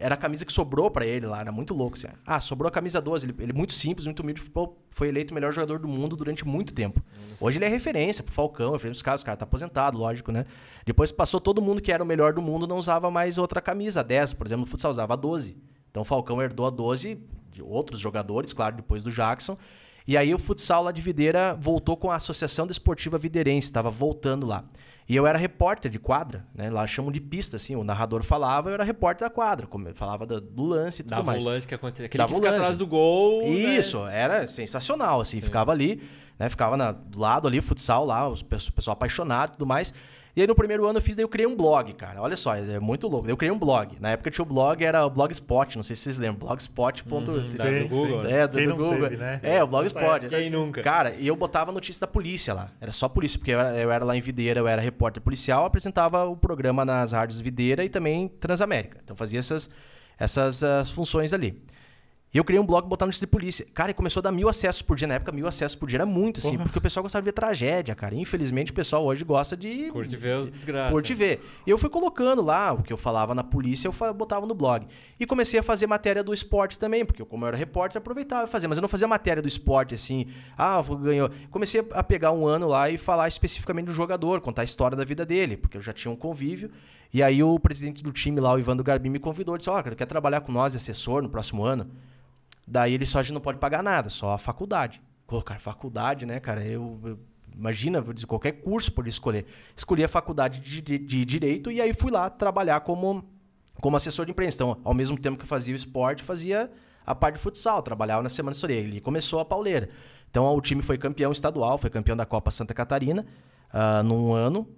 Speaker 3: Era a camisa que sobrou pra ele lá, era muito louco. Assim. Ah, sobrou a camisa 12. Ele, ele muito simples, muito humilde, pô, foi eleito o melhor jogador do mundo durante muito tempo. Hoje ele é referência pro Falcão, referência pros caras, o cara tá aposentado, lógico, né? Depois passou todo mundo que era o melhor do mundo, não usava mais outra camisa, a 10, por exemplo, no futsal usava a 12. Então o Falcão herdou a 12 de outros jogadores, claro, depois do Jackson. E aí o futsal lá de Videira voltou com a Associação Desportiva Videirense, estava voltando lá. E eu era repórter de quadra, né? Lá chamam de pista, assim. O narrador falava, eu era repórter da quadra, como- falava do, do lance e tudo
Speaker 1: Dava
Speaker 3: mais.
Speaker 1: o lance que aconteceu. Aquele
Speaker 3: Dava
Speaker 1: que fica atrás do gol. né?
Speaker 3: Isso, era sensacional, assim, ficava ali, né? Ficava na- do lado ali, futsal lá, o pessoal apaixonado e tudo mais. E aí no primeiro ano eu fiz, daí eu criei um blog, cara. Olha só, é muito louco. Daí eu criei um blog. Na época tinha o blog, era o Blogspot, não sei se vocês lembram, blogspot.
Speaker 1: Uhum, do Google,
Speaker 2: sim.
Speaker 1: né?
Speaker 3: É, do, do Google.
Speaker 2: teve, né?
Speaker 3: É, o Blogspot.
Speaker 1: Quem nunca?
Speaker 3: Cara, e eu botava notícia da polícia lá. Era só polícia, porque eu era, eu era lá em Videira, eu era repórter policial, apresentava o programa nas rádios Videira e também Transamérica. Então fazia essas, essas as funções ali. E eu criei um blog botar no de polícia. Cara, e começou a dar mil acessos por dia. Na época, mil acessos por dia era muito, assim,
Speaker 2: Porra.
Speaker 3: porque o pessoal gostava de ver tragédia, cara. Infelizmente, o pessoal hoje gosta de.
Speaker 1: Curte ver os desgraças.
Speaker 3: Curte ver. E eu fui colocando lá o que eu falava na polícia, eu botava no blog. E comecei a fazer matéria do esporte também, porque eu, como eu era repórter, aproveitava e fazia. Mas eu não fazia matéria do esporte assim, ah, ganhou. Comecei a pegar um ano lá e falar especificamente do jogador, contar a história da vida dele, porque eu já tinha um convívio. E aí o presidente do time lá, o Ivan do Garbim, me convidou, disse, ó, cara, quer trabalhar com nós, assessor, no próximo ano? Daí ele só a gente não pode pagar nada, só a faculdade. Cara, faculdade, né, cara? Eu, eu- imagina, vou dizer, qualquer curso podia escolher. Escolhi a faculdade de, de- de direito e aí fui lá trabalhar como como assessor de imprensa. Então, ao mesmo tempo que eu fazia o esporte, fazia a parte de futsal, trabalhava na semana história. E começou a pauleira. Então, o time foi campeão estadual, foi campeão da Copa Santa Catarina ah, num ano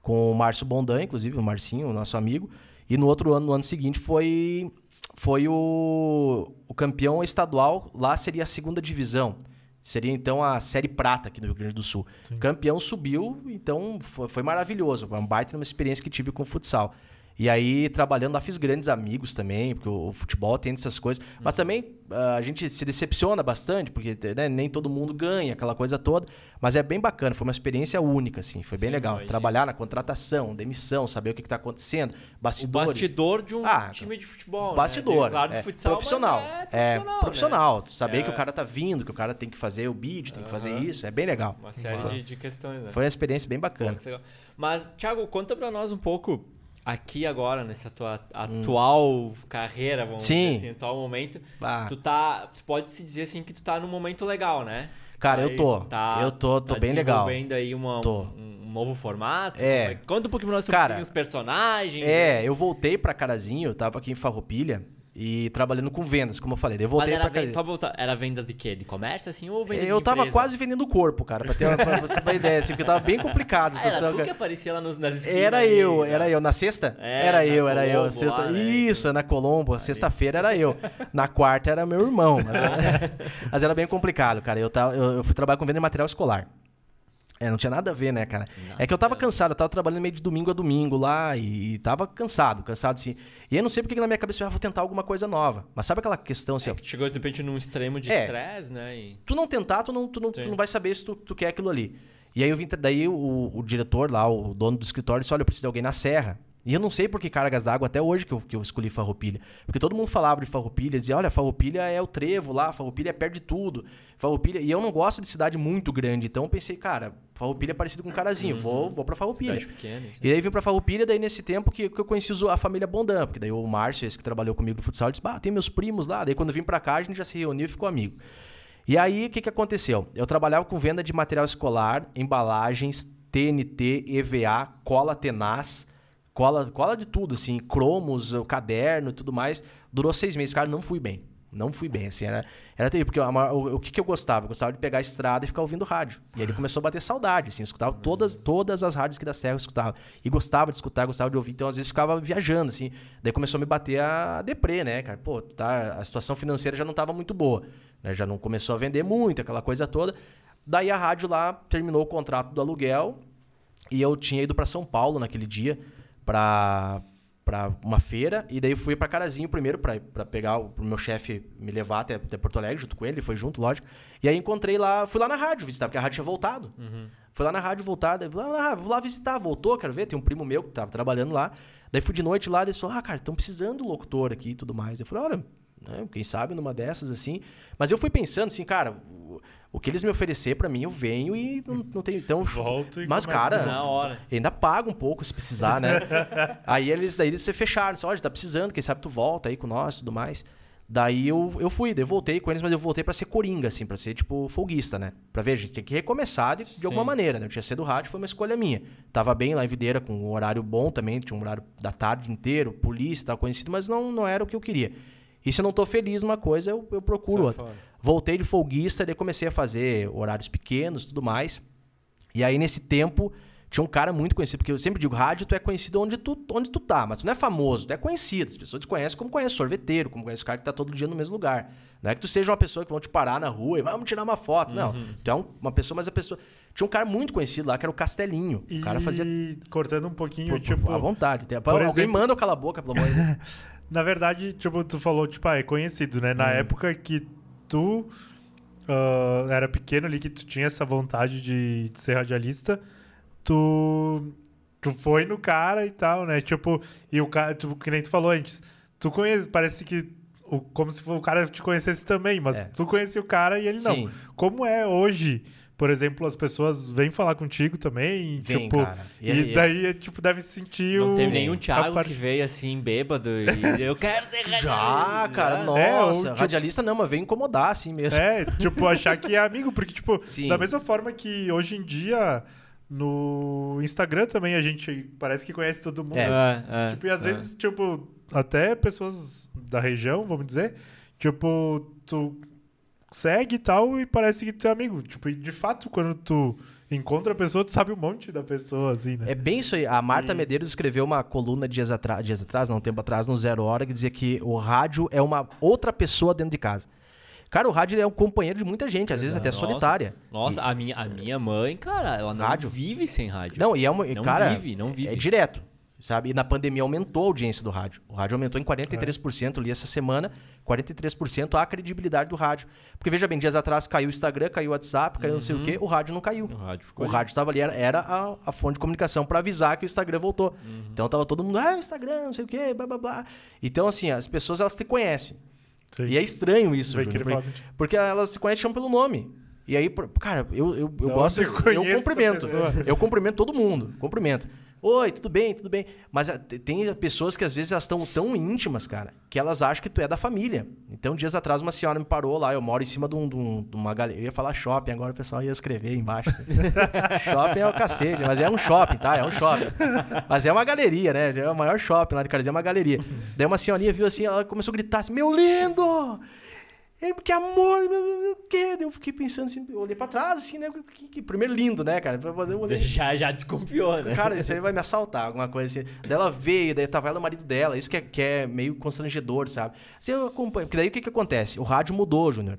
Speaker 3: com o Márcio Bondan, inclusive, o Marcinho, o nosso amigo. E no outro ano, no ano seguinte, foi foi o, o campeão estadual, lá seria a segunda divisão. Seria então a Série Prata aqui no Rio Grande do Sul. Campeão subiu, então foi, foi maravilhoso. Foi uma baita uma experiência que tive com o futsal. E aí, trabalhando lá, fiz grandes amigos também, porque o, o futebol tem essas coisas. Mas também ah, a gente se decepciona bastante, porque né, nem todo mundo ganha, aquela coisa toda. Mas é bem bacana, foi uma experiência única, assim. Foi bem
Speaker 1: Sim,
Speaker 3: legal.
Speaker 1: imagino.
Speaker 3: Trabalhar na contratação, demissão, saber o que está acontecendo,
Speaker 1: O
Speaker 3: bastidores.
Speaker 1: bastidor de um
Speaker 3: Ah,
Speaker 1: time de futebol. né?
Speaker 3: Bastidor.
Speaker 1: De- claro, de
Speaker 3: é,
Speaker 1: futsal,
Speaker 3: profissional. É,
Speaker 1: é profissional.
Speaker 3: profissional. Tu
Speaker 1: né?
Speaker 3: saber
Speaker 1: É
Speaker 3: que o cara tá vindo, que o cara tem que fazer o bid, tem que fazer isso. É bem legal.
Speaker 1: Uma série de, de questões, né?
Speaker 3: Foi uma experiência bem
Speaker 1: Pô,
Speaker 3: bacana.
Speaker 1: legal. Mas, Thiago, conta pra nós um pouco aqui agora, nessa tua atual carreira, vamos
Speaker 3: Hum. Sim.
Speaker 1: dizer assim, atual momento.
Speaker 3: Ah,
Speaker 1: Tu tá. Tu pode se dizer assim que tu tá num momento legal, né?
Speaker 3: Cara, eu
Speaker 1: Aí
Speaker 3: tô.
Speaker 1: Tá,
Speaker 3: Eu tô- tô
Speaker 1: tá
Speaker 3: bem legal.
Speaker 1: desenvolvendo aí uma. Um, um novo formato.
Speaker 3: É.
Speaker 1: Conta um pouquinho pra nós sobre os personagens.
Speaker 3: É, eu voltei pra Carazinho, eu tava aqui em Farroupilha e trabalhando com vendas, como eu falei. Eu
Speaker 1: Mas
Speaker 3: voltei
Speaker 1: era
Speaker 3: pra
Speaker 1: venda, só voltar, era vendas de quê? De comércio, assim, ou vendas
Speaker 3: Eu tava quase vendendo o corpo, cara, pra, ter uma, pra você ter uma ideia, assim, porque tava bem complicado
Speaker 1: Ah, era tu que aparecia lá nos, nas esquinas.
Speaker 3: Era eu,
Speaker 1: né?
Speaker 3: era eu. Na sexta?
Speaker 1: É,
Speaker 3: era
Speaker 1: na
Speaker 3: eu, era eu.
Speaker 1: Colombo
Speaker 3: Sexta...
Speaker 1: lá, né?
Speaker 3: Isso, na Colombo. Sexta-feira era eu. Na quarta era meu irmão. Mas era, mas era bem complicado, cara. Eu, tava, eu, eu fui trabalhar com venda de material escolar. É, não tinha nada a ver, né, cara? é que eu tava cansado, eu tava trabalhando meio de domingo a domingo lá e, e tava cansado, cansado assim. E eu não sei porque que na minha cabeça eu ah, vou tentar alguma coisa nova. Mas sabe aquela questão assim,
Speaker 1: É
Speaker 3: ó,
Speaker 1: que chegou de repente num extremo de
Speaker 3: É.
Speaker 1: estresse, né? E...
Speaker 3: tu não tentar, tu não, tu não, tu não vai saber se tu, tu quer aquilo ali. E aí eu vim, daí o, o diretor lá, o dono do escritório, disse: Olha, eu preciso de alguém na serra. E eu não sei por que cargas d'água até hoje que eu, que eu escolhi Farroupilha. Porque todo mundo falava de Farroupilha, dizia: Olha, Farroupilha é o trevo lá, Farroupilha é perto de tudo. Farroupilha. E eu não gosto de cidade muito grande, então eu pensei, cara, Farroupilha é parecido com Carazinho, vou, vou pra Farroupilha.
Speaker 1: Pequena. assim.
Speaker 3: E daí vim pra Farroupilha, daí nesse tempo que, que eu conheci a família Bondan, porque daí o Márcio, esse que trabalhou comigo no futsal, disse, bah, tem meus primos lá. Daí quando eu vim pra cá, a gente já se reuniu e ficou amigo. E aí, o que que aconteceu? Eu trabalhava com venda de material escolar, embalagens, TNT, EVA, cola tenaz, cola, cola de tudo, assim, cromos, o caderno e tudo mais. Durou seis meses, cara, não fui bem. Não fui bem, assim, era, era terrível, porque maior- o, o que, que eu gostava? Eu gostava de pegar a estrada e ficar ouvindo rádio. E aí ele começou a bater saudade, assim, eu escutava todas, todas as rádios que da Serra eu escutava. E gostava de escutar, gostava de ouvir, então às vezes ficava viajando, assim. Daí começou a me bater a deprê, né, cara? Pô, tá, a situação financeira já não estava muito boa, né? Já não começou a vender muito, aquela coisa toda. Daí a rádio lá terminou o contrato do aluguel e eu tinha ido para São Paulo naquele dia para para uma feira e daí eu fui para Carazinho primeiro para pegar o pro meu chefe me levar até, até Porto Alegre junto com ele, ele foi junto, lógico. E aí encontrei lá, fui lá na rádio visitar, porque a rádio tinha voltado. Fui lá na rádio voltar, daí, fui lá, rádio, vou lá visitar, voltou, quero ver, tem um primo meu que tava trabalhando lá. Daí fui de noite lá, ele falou: "Ah, cara, estão precisando do locutor aqui e tudo mais". Eu falei: "Olha, né, quem sabe numa dessas assim". Mas eu fui pensando assim, cara, o, o que eles me oferecer para mim, eu venho e não, não tem então
Speaker 2: Volto e
Speaker 3: Mas cara,
Speaker 1: Na hora.
Speaker 3: ainda paga um pouco se precisar, né? aí eles daí eles se fecharam, disse, olha, tá precisando, quem sabe tu volta aí com nós e tudo mais. Daí eu, eu fui, daí eu voltei com eles, mas eu voltei pra ser coringa, assim, pra ser, tipo, folguista, né? Pra ver, a gente tem que recomeçar de, de alguma maneira, né? Eu tinha sido rádio, foi uma escolha minha. Tava bem lá em Videira, com um horário bom também, tinha um horário da tarde inteiro, polícia, tava conhecido, mas não, não era o que eu queria. E se eu não tô feliz numa coisa, eu, eu procuro outra. Voltei de folguista, daí comecei a fazer horários pequenos e tudo mais. E aí, nesse tempo, tinha um cara muito conhecido, porque eu sempre digo, rádio, tu é conhecido onde tu, onde tu tá, mas tu não é famoso, tu é conhecido. As pessoas te conhecem como conhece sorveteiro, como conhece o cara que tá todo dia no mesmo lugar. Não é que tu seja uma pessoa que vão te parar na rua e vamos tirar uma foto. Não, tu é um- uma pessoa, mas a pessoa... Tinha um cara muito conhecido lá, que era o Castelinho.
Speaker 2: E
Speaker 3: O cara fazia...
Speaker 2: cortando um pouquinho,
Speaker 3: Pô,
Speaker 2: tipo.
Speaker 3: à vontade.
Speaker 2: Por
Speaker 3: Alguém
Speaker 2: exemplo-
Speaker 3: manda eu calar a boca, pelo amor de Deus.
Speaker 2: Na verdade, tipo, tu falou, tipo, ah, é conhecido, né? Na
Speaker 3: Hum.
Speaker 2: época que tu ah, era pequeno ali, que tu tinha essa vontade de, de ser radialista, tu, tu foi no cara e tal, né? Tipo, e o cara, tipo, que nem tu falou antes, tu conhece, parece que o, como se o cara te conhecesse também, mas
Speaker 3: É.
Speaker 2: tu conhecia o cara e ele não.
Speaker 3: Sim.
Speaker 2: Como é hoje? Por exemplo, as pessoas vêm falar contigo também,
Speaker 3: Vem,
Speaker 2: tipo,
Speaker 3: cara. E
Speaker 2: e,
Speaker 3: aí-
Speaker 2: daí, tipo, deve sentir
Speaker 1: Não
Speaker 2: o...
Speaker 1: teve nenhum Thiago
Speaker 2: parte-
Speaker 1: que veio assim, bêbado, e eu quero ser radialista.
Speaker 3: Já, cara, nossa.
Speaker 2: É, ou, tipo-
Speaker 3: Radialista não, mas vem incomodar assim mesmo.
Speaker 2: É, tipo, achar que é amigo, porque, tipo,
Speaker 3: Sim.
Speaker 2: da mesma forma que hoje em dia no Instagram também a gente parece que conhece todo mundo.
Speaker 3: É.
Speaker 1: É, é,
Speaker 2: Tipo, e às
Speaker 1: é.
Speaker 2: vezes, tipo, até pessoas da região, vamos dizer, tipo, tu segue e tal e parece que tu é amigo. Tipo, e de fato, quando tu encontra a pessoa, tu sabe um monte da pessoa, assim, né?
Speaker 3: É bem isso aí. A Marta
Speaker 2: E-
Speaker 3: Medeiros escreveu uma coluna dias atrás, dias atrás, não, um tempo atrás, no Zero Hora, que dizia que o rádio é uma outra pessoa dentro de casa. Cara, o rádio é um companheiro de muita gente, às vezes até
Speaker 1: Nossa.
Speaker 3: solitária.
Speaker 1: Nossa, a minha, a minha mãe, cara, ela não
Speaker 3: Rádio?
Speaker 1: vive sem rádio.
Speaker 3: Não, e é uma.
Speaker 1: Não
Speaker 3: cara,
Speaker 1: vive, não vive.
Speaker 3: É direto. Sabe? E na pandemia aumentou a audiência do rádio. O rádio aumentou em 43%, li essa semana, 43% a credibilidade do rádio. Porque veja bem, dias atrás caiu o Instagram, caiu o WhatsApp, caiu não sei o quê, o rádio não caiu.
Speaker 1: O rádio
Speaker 3: O
Speaker 1: ficou ali.
Speaker 3: rádio estava ali, era, era a, a fonte de comunicação para avisar que o Instagram voltou. Então tava todo mundo, ah, o Instagram, não sei o quê, blá blá blá. Então, assim, as pessoas elas te conhecem.
Speaker 2: Sim.
Speaker 3: E é estranho isso, Júnior, porque, porque elas te conhecem pelo nome. E aí, cara, eu, eu, eu gosto,
Speaker 2: eu
Speaker 3: cumprimento. Eu cumprimento todo mundo, cumprimento. Oi, tudo bem, tudo bem. Mas ah, te- tem pessoas que às vezes elas estão tão íntimas, cara, que elas acham que tu é da família. Então, dias atrás, uma senhora me parou lá, eu moro em cima de, um- de um- de uma galeria. Eu ia falar shopping, agora o pessoal ia escrever embaixo. shopping é o cacete, mas é um shopping, tá? É um shopping. Mas é uma galeria, né? É o maior shopping lá de Carazinho, é uma galeria. Daí uma senhorinha viu assim, ela começou a gritar assim: Meu lindo! Ei, Que amor, meu, o quê? Daí Eu fiquei pensando assim, olhei pra trás, assim, né? Que, que- primeiro lindo, né, cara? Eu olhei,
Speaker 1: Já, já desconfiou, né?
Speaker 3: Cara, isso aí vai me assaltar, alguma coisa assim. Daí ela veio, daí tava ela o marido dela. Isso que é, que é meio constrangedor, sabe? Assim, eu acompanho. Porque daí o que que acontece? O rádio mudou, Júnior.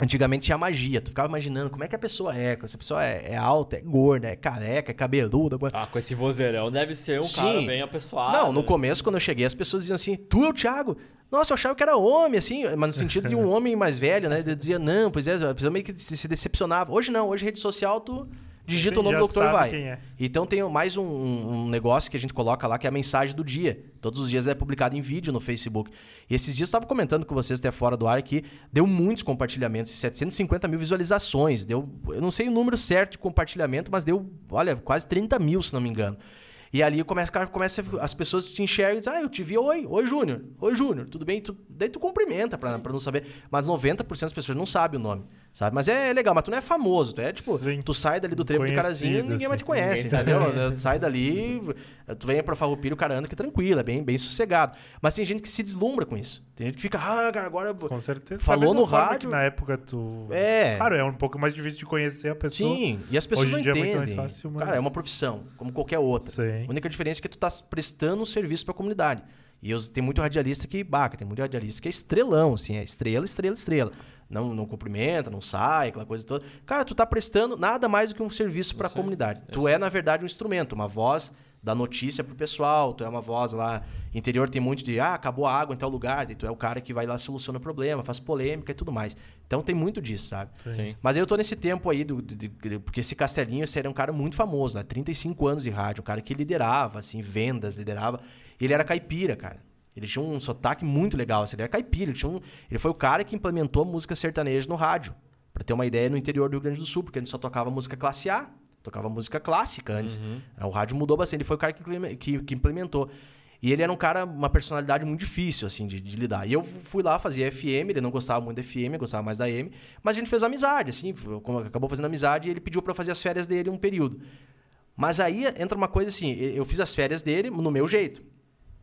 Speaker 3: Antigamente tinha magia. Tu ficava imaginando como é que a pessoa é. Se a pessoa é, é alta, é gorda, é careca, é cabeluda.
Speaker 1: Ah, com esse vozeirão deve ser um cara
Speaker 3: Sim.
Speaker 1: bem apessoado.
Speaker 3: Não, no
Speaker 1: né?
Speaker 3: começo, quando eu cheguei, as pessoas diziam assim: Tu é o Thiago? Nossa, eu achava que era homem, assim, mas no sentido de um homem mais velho, né? Eu dizia, não, pois é, a pessoa meio que se se decepcionava. Hoje não, hoje rede social, tu digita o nome do doutor e vai.
Speaker 2: é.
Speaker 3: Então tem mais um, um negócio que a gente coloca lá, que é a mensagem do dia. Todos os dias é publicado em vídeo no Facebook. E esses dias eu estava comentando com vocês até fora do ar que deu muitos compartilhamentos, 750 mil visualizações. Deu, eu não sei o número certo de compartilhamento, mas deu, olha, quase 30 mil, se não me engano. E ali começa, começa as pessoas te enxergam e dizem, ah, eu te vi, oi, oi, Júnior, oi, Júnior, tudo bem? Tu, daí tu cumprimenta pra não saber. Mas 90% das pessoas não sabem o nome, sabe? Mas é legal, mas tu não é famoso, tu é tipo,
Speaker 2: Sim.
Speaker 3: tu sai dali do trevo do carazinho e ninguém mais te conhece, entendeu?
Speaker 1: é.
Speaker 3: Sai dali, tu vem pra Farroupilha, o cara anda que tranquilo, é bem, bem sossegado. Mas tem gente que se deslumbra com isso. Tem gente que fica, ah, cara, agora...
Speaker 2: Com certeza.
Speaker 3: Falou no rádio-
Speaker 2: que na época tu...
Speaker 3: É.
Speaker 2: Claro, é um pouco mais difícil de conhecer a pessoa.
Speaker 3: Sim, e as pessoas
Speaker 2: Hoje em
Speaker 3: não
Speaker 2: dia é
Speaker 3: entendem.
Speaker 2: muito mais fácil, mas-
Speaker 3: Cara, é uma profissão, como qualquer outra.
Speaker 2: Sim.
Speaker 3: A única diferença é que tu tá prestando um serviço pra comunidade. E eu, tem muito radialista que baca, tem muito radialista que é estrelão, assim, é estrela, estrela, estrela. Não, não cumprimenta, não sai, aquela coisa toda. Cara, tu tá prestando nada mais do que um serviço pra
Speaker 1: Isso aí,
Speaker 3: comunidade. Tu é, na verdade, um instrumento, uma voz da notícia pro pessoal, tu é uma voz lá. Interior tem muito de, ah, acabou a água em tal lugar, e tu é o cara que vai lá soluciona o problema, faz polêmica e tudo mais. Então tem muito disso, sabe?
Speaker 1: Sim.
Speaker 3: Mas eu tô nesse tempo aí, do, de- de- porque esse Castelinho esse era um cara muito famoso, né? 35 anos de rádio, um cara que liderava, assim, vendas, liderava. Ele era caipira, cara. Ele tinha um sotaque muito legal, assim, ele era caipira. Ele, tinha um- ele foi o cara que implementou a música sertaneja no rádio. Pra ter uma ideia, no interior do Rio Grande do Sul, porque ele só tocava música classe A, tocava música clássica antes. O rádio mudou bastante, ele foi o cara que, que- que implementou. E ele era um cara, uma personalidade muito difícil, assim, de, de lidar. E eu fui lá, fazia FM, ele não gostava muito da FM, gostava mais da M, mas a gente fez amizade, assim, acabou fazendo amizade, e ele pediu eu fazer as férias dele um período. Mas aí entra uma coisa assim, eu fiz as férias dele no meu jeito.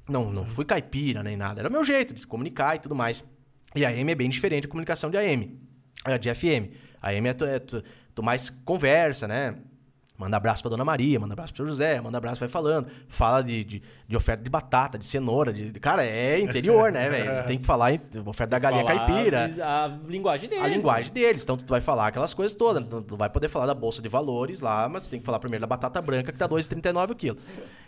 Speaker 3: Não, não fui caipira nem nada, era o meu jeito de comunicar e tudo mais. E a AM é bem diferente da comunicação de AM, é, de FM. A AM é, tu, é tu- tu mais conversa, né? Manda abraço pra Dona Maria, manda abraço pro seu José, manda abraço, vai falando. Fala de, de, de oferta de batata, de cenoura. De, de- cara, é interior, né, velho? Tu tem que falar em oferta da galinha
Speaker 1: Falar
Speaker 3: caipira.
Speaker 1: A linguagem deles.
Speaker 3: A
Speaker 1: né?
Speaker 3: linguagem deles. Então, tu vai falar aquelas coisas todas. Tu tu vai poder falar da bolsa de valores lá, mas tu tem que falar primeiro da batata branca, que tá 2,39 o quilo.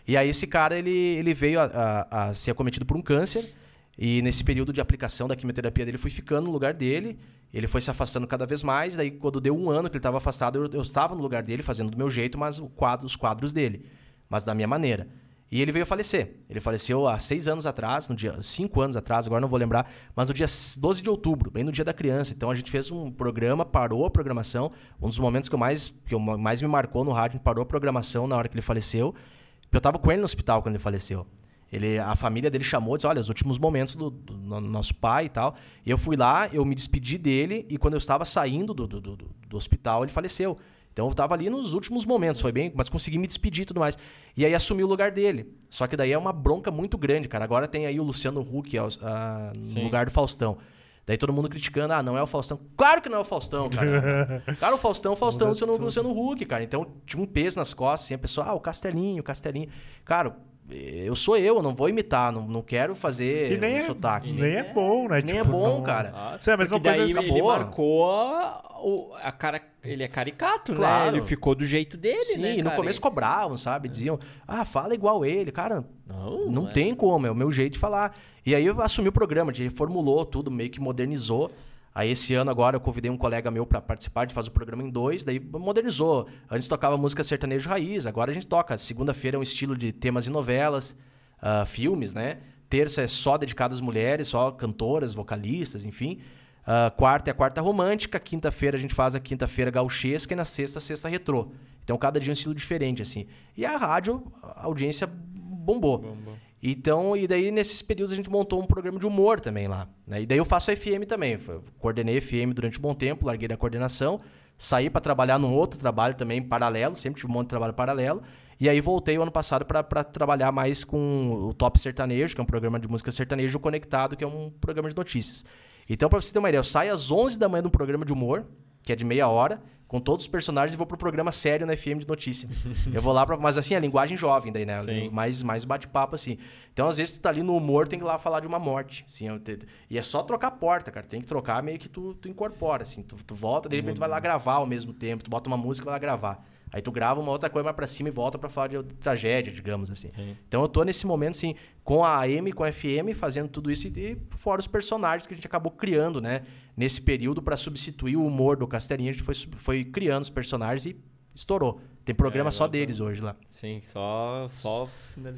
Speaker 3: E aí, esse cara, ele, ele veio a, a- a ser acometido por um câncer. E nesse período de aplicação da quimioterapia dele, fui ficando no lugar dele. Ele foi se afastando cada vez mais. Daí, quando deu um ano que ele estava afastado, eu, eu, estava no lugar dele, fazendo do meu jeito, mas quadro, os quadros dele. Mas da minha maneira. E ele veio a falecer. Ele faleceu há seis anos atrás, no dia cinco anos atrás, agora não vou lembrar, mas no dia 12 de outubro, bem no dia da criança. Então a gente fez um programa, parou a programação. Um dos momentos que, eu mais, que eu mais me marcou no rádio, parou a programação na hora que ele faleceu. Eu estava com ele no hospital quando ele faleceu. Ele, a família dele chamou, disse, olha, os últimos momentos do, do, do, nosso pai e tal. E eu fui lá, eu me despedi dele e quando eu estava saindo do, do, hospital, ele faleceu. Então eu estava ali nos últimos momentos, foi bem, mas consegui me despedir e tudo mais. E aí assumi o lugar dele. Só que daí é uma bronca muito grande, cara. Agora tem aí o Luciano Huck a, no lugar do Faustão. Daí todo mundo criticando, ah, não é o Faustão. Claro que não é o Faustão, cara. cara, o Faustão, o Faustão, Luciano, Luciano Huck, cara. Então tinha um peso nas costas, assim, a pessoa, ah, o Castelinho, o Castelinho. Cara, eu sou eu, eu não vou imitar, não, não quero fazer
Speaker 2: e nem um é,
Speaker 3: sotaque.
Speaker 2: E nem é bom, né?
Speaker 3: Nem é tipo, é bom, não... cara.
Speaker 1: Ah, Sim, é a mesma coisa daí ele boa. marcou a, a cara. Ele é caricato, claro. né? Ele ficou do jeito dele,
Speaker 3: Sim,
Speaker 1: né?
Speaker 3: Sim, no começo cobravam, sabe? Diziam, ah, fala igual ele. Cara, não, não é. tem como, é o meu jeito de falar. E aí eu assumi o programa, a gente reformulou tudo, meio que modernizou. Aí esse ano agora eu convidei um colega meu para participar, de fazer o programa em dois, daí modernizou. Antes tocava música sertanejo raiz, agora a gente toca. Segunda-feira é um estilo de temas e novelas, uh, filmes, né? Terça é só dedicado às mulheres, só cantoras, vocalistas, enfim. Uh, quarta é a quarta romântica, quinta-feira a gente faz a quinta-feira gauchesca e na sexta, sexta retrô. Então cada dia é um estilo diferente, assim. E a rádio, a audiência bombou. bombou. Então, e daí nesses períodos a gente montou um programa de humor também lá. Né? E daí eu faço FM também. Coordenei FM durante um bom tempo, larguei da coordenação, saí para trabalhar num outro trabalho também paralelo, sempre tive um monte de trabalho paralelo. E aí voltei o ano passado para trabalhar mais com o Top Sertanejo, que é um programa de música sertanejo conectado, que é um programa de notícias. Então, para você ter uma ideia, eu saio às 11 da manhã de um programa de humor, que é de meia hora, com todos os personagens e vou pro programa sério na FM de notícia. eu vou lá pra. Mas assim, a linguagem jovem daí, né? Sim. Mais, mais bate-papo, assim. Então, às vezes, tu tá ali no humor, tem que ir lá falar de uma morte. Assim, e é só trocar a porta, cara. Tem que trocar meio que tu, tu incorpora, assim. Tu, tu volta, de repente tu vai lá gravar ao mesmo tempo. Tu bota uma música e vai lá gravar. Aí tu grava uma outra coisa mais pra cima e volta para falar de tragédia, digamos assim. Sim. Então eu tô nesse momento, assim, com a AM, com a FM, fazendo tudo isso e, fora os personagens que a gente acabou criando, né? Nesse período para substituir o humor do Castelinho, a gente foi, foi criando os personagens e estourou. Tem programa é, só deles hoje lá.
Speaker 1: Sim, só. só...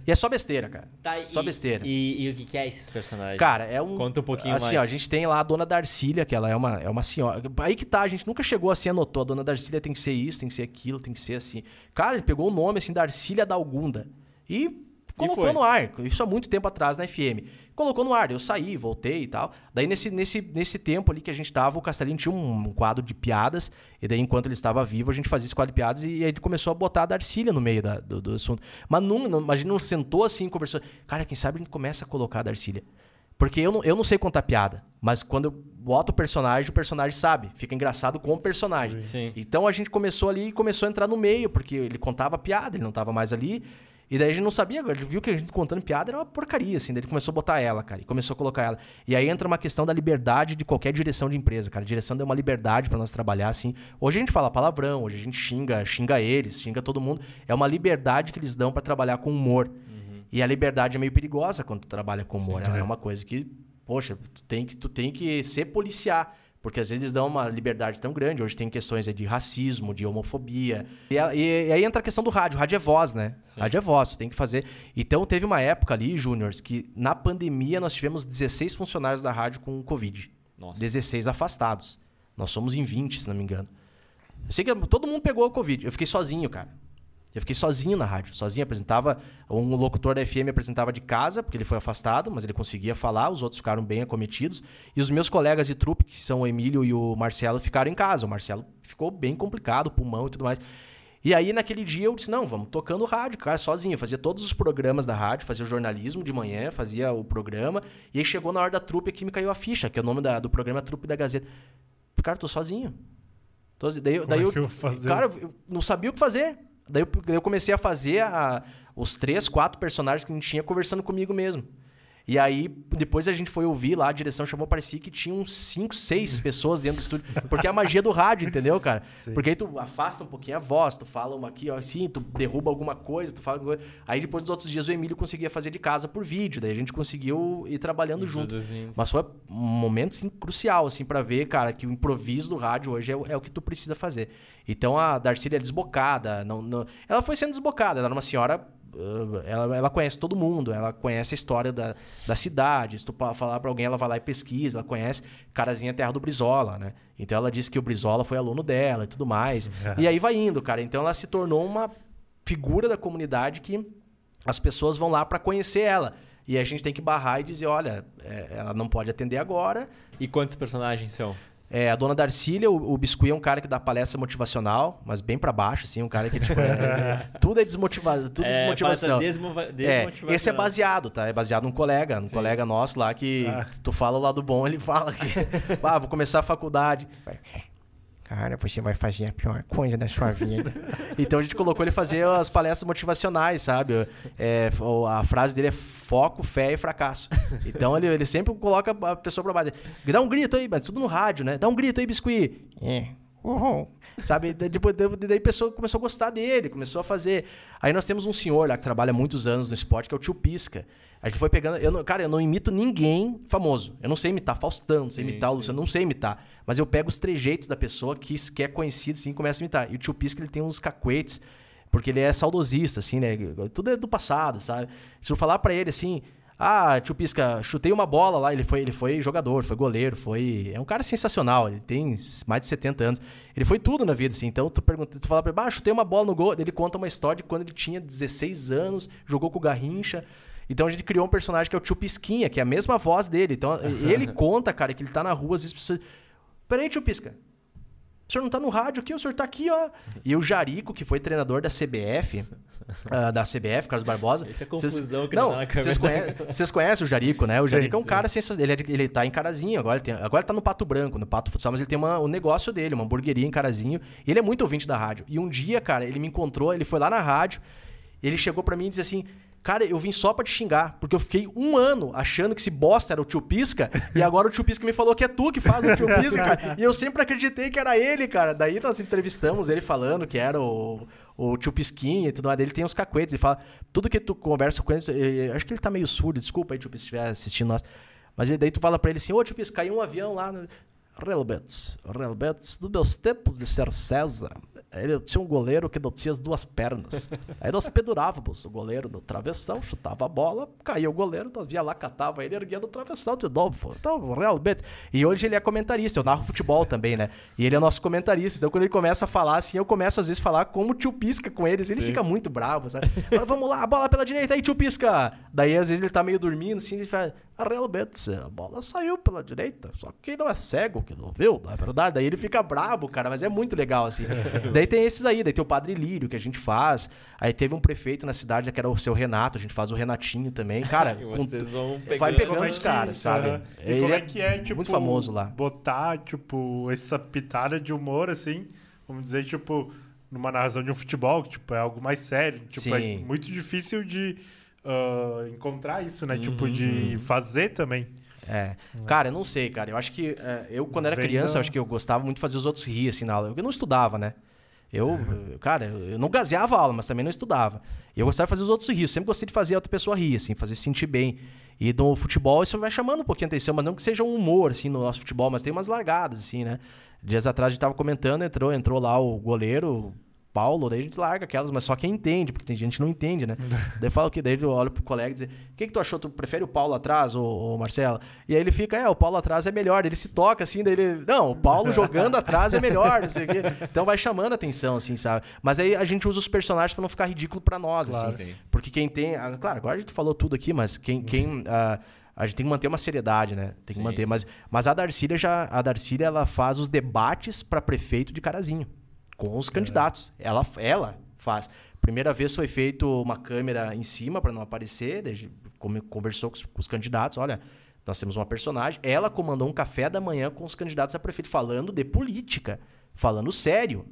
Speaker 3: E é só besteira, cara. Tá, só
Speaker 1: e,
Speaker 3: besteira.
Speaker 1: E, e, o que, é esses personagens?
Speaker 3: Cara, é um.
Speaker 1: Conta um pouquinho
Speaker 3: assim,
Speaker 1: mais.
Speaker 3: Ó, a gente tem lá a dona Darcília, que ela é uma, é uma senhora. Aí que tá, a gente nunca chegou assim, anotou. A dona Darcília tem que ser isso, tem que ser aquilo, tem que ser assim. Cara, ele pegou o nome assim, Darcília Dalgunda. E colocou no ar. Isso há muito tempo atrás na FM colocou no ar. Eu saí, voltei e tal. Daí, nesse, nesse, nesse tempo ali que a gente tava, o Castelinho tinha um, um quadro de piadas. E daí, enquanto ele estava vivo, a gente fazia esse quadro de piadas. E, e aí ele começou a botar a Darcília no meio da, do, do assunto. Mas não, não, a gente não sentou assim, conversou. Cara, quem sabe a gente começa a colocar a Darcília. Porque eu não, eu não sei contar piada. Mas quando eu boto o personagem, o personagem sabe. Fica engraçado com o personagem.
Speaker 1: Sim.
Speaker 3: Então a gente começou ali e começou a entrar no meio, porque ele contava piada, ele não estava mais ali. E daí a gente não sabia, ele viu que a gente contando piada era uma porcaria, assim. Daí ele começou a botar ela, cara, e começou a colocar ela. E aí entra uma questão da liberdade de qualquer direção de empresa, cara. A direção deu uma liberdade para nós trabalhar, assim. Hoje a gente fala palavrão, hoje a gente xinga, xinga eles, xinga todo mundo. É uma liberdade que eles dão para trabalhar com humor. Uhum. E a liberdade é meio perigosa quando tu trabalha com humor. Sim, é. é uma coisa que, poxa, tu tem que, tu tem que ser policiar. Porque às vezes dão uma liberdade tão grande. Hoje tem questões de racismo, de homofobia. E, e, e aí entra a questão do rádio. Rádio é voz, né? Sim. Rádio é voz, tem que fazer. Então teve uma época ali, Júniors, que na pandemia nós tivemos 16 funcionários da rádio com Covid. Nossa. 16 afastados. Nós somos em 20, se não me engano. Eu sei que todo mundo pegou o Covid. Eu fiquei sozinho, cara. Eu fiquei sozinho na rádio, sozinho. Apresentava, um locutor da FM apresentava de casa, porque ele foi afastado, mas ele conseguia falar, os outros ficaram bem acometidos. E os meus colegas de trupe, que são o Emílio e o Marcelo, ficaram em casa. O Marcelo ficou bem complicado, pulmão e tudo mais. E aí, naquele dia, eu disse: não, vamos tocando rádio, cara, sozinho. Eu fazia todos os programas da rádio, fazia o jornalismo de manhã, fazia o programa. E aí chegou na hora da trupe aqui me caiu a ficha, que é o nome da, do programa Trupe da Gazeta. Cara, tô sozinho. Tô, daí, daí
Speaker 2: é
Speaker 3: eu,
Speaker 2: eu
Speaker 3: cara, eu não sabia o que fazer. Daí eu, eu comecei a fazer a, os três, quatro personagens que a gente tinha conversando comigo mesmo. E aí, depois a gente foi ouvir lá, a direção chamou, parecia que tinha uns 5, 6 pessoas dentro do estúdio. Porque é a magia do rádio, entendeu, cara?
Speaker 2: Sim.
Speaker 3: Porque aí tu afasta um pouquinho a voz, tu fala uma aqui, ó, assim, tu derruba alguma coisa, tu fala alguma coisa. Aí depois dos outros dias o Emílio conseguia fazer de casa por vídeo, daí a gente conseguiu ir trabalhando junto. Mas foi um momento assim, crucial, assim, para ver, cara, que o improviso do rádio hoje é, o- é o que tu precisa fazer. Então a Darcília é desbocada. Não, não- Ela foi sendo desbocada, ela era uma senhora. Ela, ela conhece todo mundo, ela conhece a história da, da cidade. Se tu falar pra alguém, ela vai lá e pesquisa, ela conhece Carazinha Terra do Brizola, né? Então ela disse que o Brizola foi aluno dela e tudo mais. E aí vai indo, cara. Então ela se tornou uma figura da comunidade que as pessoas vão lá para conhecer ela. E a gente tem que barrar e dizer, olha, é, ela não pode atender agora.
Speaker 1: E quantos personagens são?
Speaker 3: É, a dona Darcília, o, o Biscuit é um cara que dá palestra motivacional, mas bem para baixo, assim, um cara que tipo, é- é- tudo é desmotivado, tudo é,
Speaker 1: É,
Speaker 3: desmotivação.
Speaker 1: desmova-
Speaker 3: É,
Speaker 1: desmotivacional.
Speaker 3: esse é baseado, tá? É baseado num colega, num colega nosso lá que
Speaker 2: Ah.
Speaker 3: tu fala o lado bom, ele fala que, ah, vou começar a faculdade. Cara, você vai fazer a pior coisa da sua vida. então a gente colocou ele fazer as palestras motivacionais, sabe? É, a frase dele é foco, fé e fracasso. Então ele, ele sempre coloca a pessoa pra baixo. Dá um grito aí, mas tudo no rádio, né? Dá um grito aí, biscuit. É. Uhum. Sabe? Depois, da- daí a pessoa começou a gostar dele, começou a fazer. Aí nós temos um senhor lá que trabalha há muitos anos no esporte, que é o tio Pisca. A gente foi pegando. Eu não- cara, eu não imito ninguém famoso. Eu não sei imitar Faustão, não sei
Speaker 1: Sim,
Speaker 3: imitar o. Luciano, não sei imitar. Mas eu pego os trejeitos da pessoa que, que é conhecido assim e começo a imitar. E o tio Pisca, ele tem uns cacuetes, porque ele é saudosista, assim, né? Tudo é do passado, sabe? Se eu falar pra ele assim. Ah, tio Pisca, chutei uma bola lá. Ele foi, ele foi jogador, foi goleiro, foi. É um cara sensacional. Ele tem mais de 70 anos. Ele foi tudo na vida, assim. Então, tu pergunta, tu fala pra ele, ah, chutei uma bola no gol. Ele conta uma história de quando ele tinha 16 anos, jogou com o Garrincha. Então a gente criou um personagem que é o tio Pisquinha, que é a mesma voz dele. Então ele conta, cara, que ele tá na rua, às vezes as pessoas. Peraí, tio Pisca. O senhor não tá no rádio aqui, o senhor tá aqui, ó. E o Jarico, que foi treinador da CBF, ah, da CBF, Carlos Barbosa.
Speaker 1: Isso é confusão que
Speaker 3: não,
Speaker 1: não dá na
Speaker 3: vocês
Speaker 1: cabeça.
Speaker 3: conhecem, vocês conhecem o Jarico, né? O
Speaker 2: Sim,
Speaker 3: Jarico é um
Speaker 2: sim.
Speaker 3: cara sensacional. Ele, é ele tá em Carazinho, agora ele, tem, agora ele tá no Pato Branco, no Pato Futsal, mas ele tem uma, um negócio dele, uma hamburgueria em Carazinho. E ele é muito ouvinte da rádio. E um dia, cara, ele me encontrou, ele foi lá na rádio, ele chegou pra mim e disse assim. Cara, eu vim só pra te xingar, porque eu fiquei um ano achando que esse bosta era o tio Pisca, e agora o tio Pisca me falou que é tu que faz o tio Pisca, cara. E eu sempre acreditei que era ele, cara. Daí nós entrevistamos ele falando que era o, o tio Pisquinha e tudo mais. Ele tem uns cacuetes, ele fala, tudo que tu conversa com ele, eh, acho que ele tá meio surdo, desculpa aí, tio Pisca, se estiver assistindo nós. Mas daí tu fala pra ele assim, ô tio Pisca, caiu um avião lá no... Relbetes, Relbetes, nos meus tempos de ser César, ele tinha um goleiro que não tinha as duas pernas. Aí nós pendurávamos o goleiro no travessão, chutava a bola, caía o goleiro, nós via lá, catava ele, erguia no travessão de novo. Então, realmente. E hoje ele é comentarista, eu narro futebol também, né? E ele é nosso comentarista. Então, quando ele começa a falar assim, eu começo às vezes a falar como o tio Pisca com eles. Ele
Speaker 1: Sim.
Speaker 3: fica muito bravo, sabe? "Ah, Vamos lá, bola pela direita aí, tio Pisca. Daí, às vezes, ele tá meio dormindo, assim, ele fala. "Ah, Realmente, a bola saiu pela direita, só que quem não é cego, que não viu, não é verdade? Daí ele fica brabo, cara, mas é muito legal, assim. daí tem esses aí, daí tem o Padre Lírio, que a gente faz. Aí teve um prefeito na cidade, que era o seu Renato, a gente faz o Renatinho também. Cara,
Speaker 1: vocês vão pegando.
Speaker 3: vai pegando
Speaker 2: é
Speaker 3: os caras, sabe?
Speaker 2: E
Speaker 3: Ele
Speaker 2: como é
Speaker 3: é
Speaker 2: que é, tipo,
Speaker 3: muito famoso lá.
Speaker 2: botar, tipo, essa pitada de humor, assim, vamos dizer, tipo, numa narração de um futebol, que, tipo, é algo mais sério. Tipo, é
Speaker 3: Sim.
Speaker 2: muito difícil de ah, encontrar isso, né?
Speaker 3: Uhum,
Speaker 2: tipo, de fazer também.
Speaker 3: É. Cara, eu não sei, cara. Eu acho que. é, eu, quando era criança, acho que eu gostava muito de fazer os outros rir, assim, na aula. Eu não estudava, né? Eu, eu- cara, eu não gaseava a aula, mas também não estudava. E eu gostava de fazer os outros rir. Eu sempre gostei de fazer a outra pessoa rir, assim, fazer se sentir bem. E no futebol isso vai chamando um pouquinho a atenção, mas não que seja um humor, assim, no nosso futebol, mas tem umas largadas, assim, né? Dias atrás a gente tava comentando, entrou, entrou lá o goleiro, Paulo, daí a gente larga aquelas, mas só quem entende, porque tem gente que não entende, né? daí fala que daí eu olho pro colega e diz: O que, que tu achou? Tu prefere o Paulo atrás, ou Marcelo? E aí ele fica, é, o Paulo atrás é melhor. Ele se toca assim, daí ele. Não, o Paulo jogando atrás é melhor, não sei o quê. Então vai chamando a atenção, assim, sabe? Mas aí a gente usa os personagens pra não ficar ridículo pra nós,
Speaker 2: Claro.
Speaker 3: assim.
Speaker 1: Sim.
Speaker 3: Porque quem tem. ah, Claro, agora a gente falou tudo aqui, mas quem. quem ah, a gente tem que manter uma seriedade, né? Tem que
Speaker 1: Sim,
Speaker 3: manter.
Speaker 1: sim.
Speaker 3: Mas, mas a Darcília já. A Darcília, ela faz os debates pra prefeito de Carazinho. Com os candidatos. Ela, ela faz. Primeira vez foi feito uma câmera em cima pra não aparecer. come- conversou com os, com os candidatos. Olha, nós temos uma personagem. Ela comandou um café da manhã com os candidatos a prefeito, falando de política, falando sério.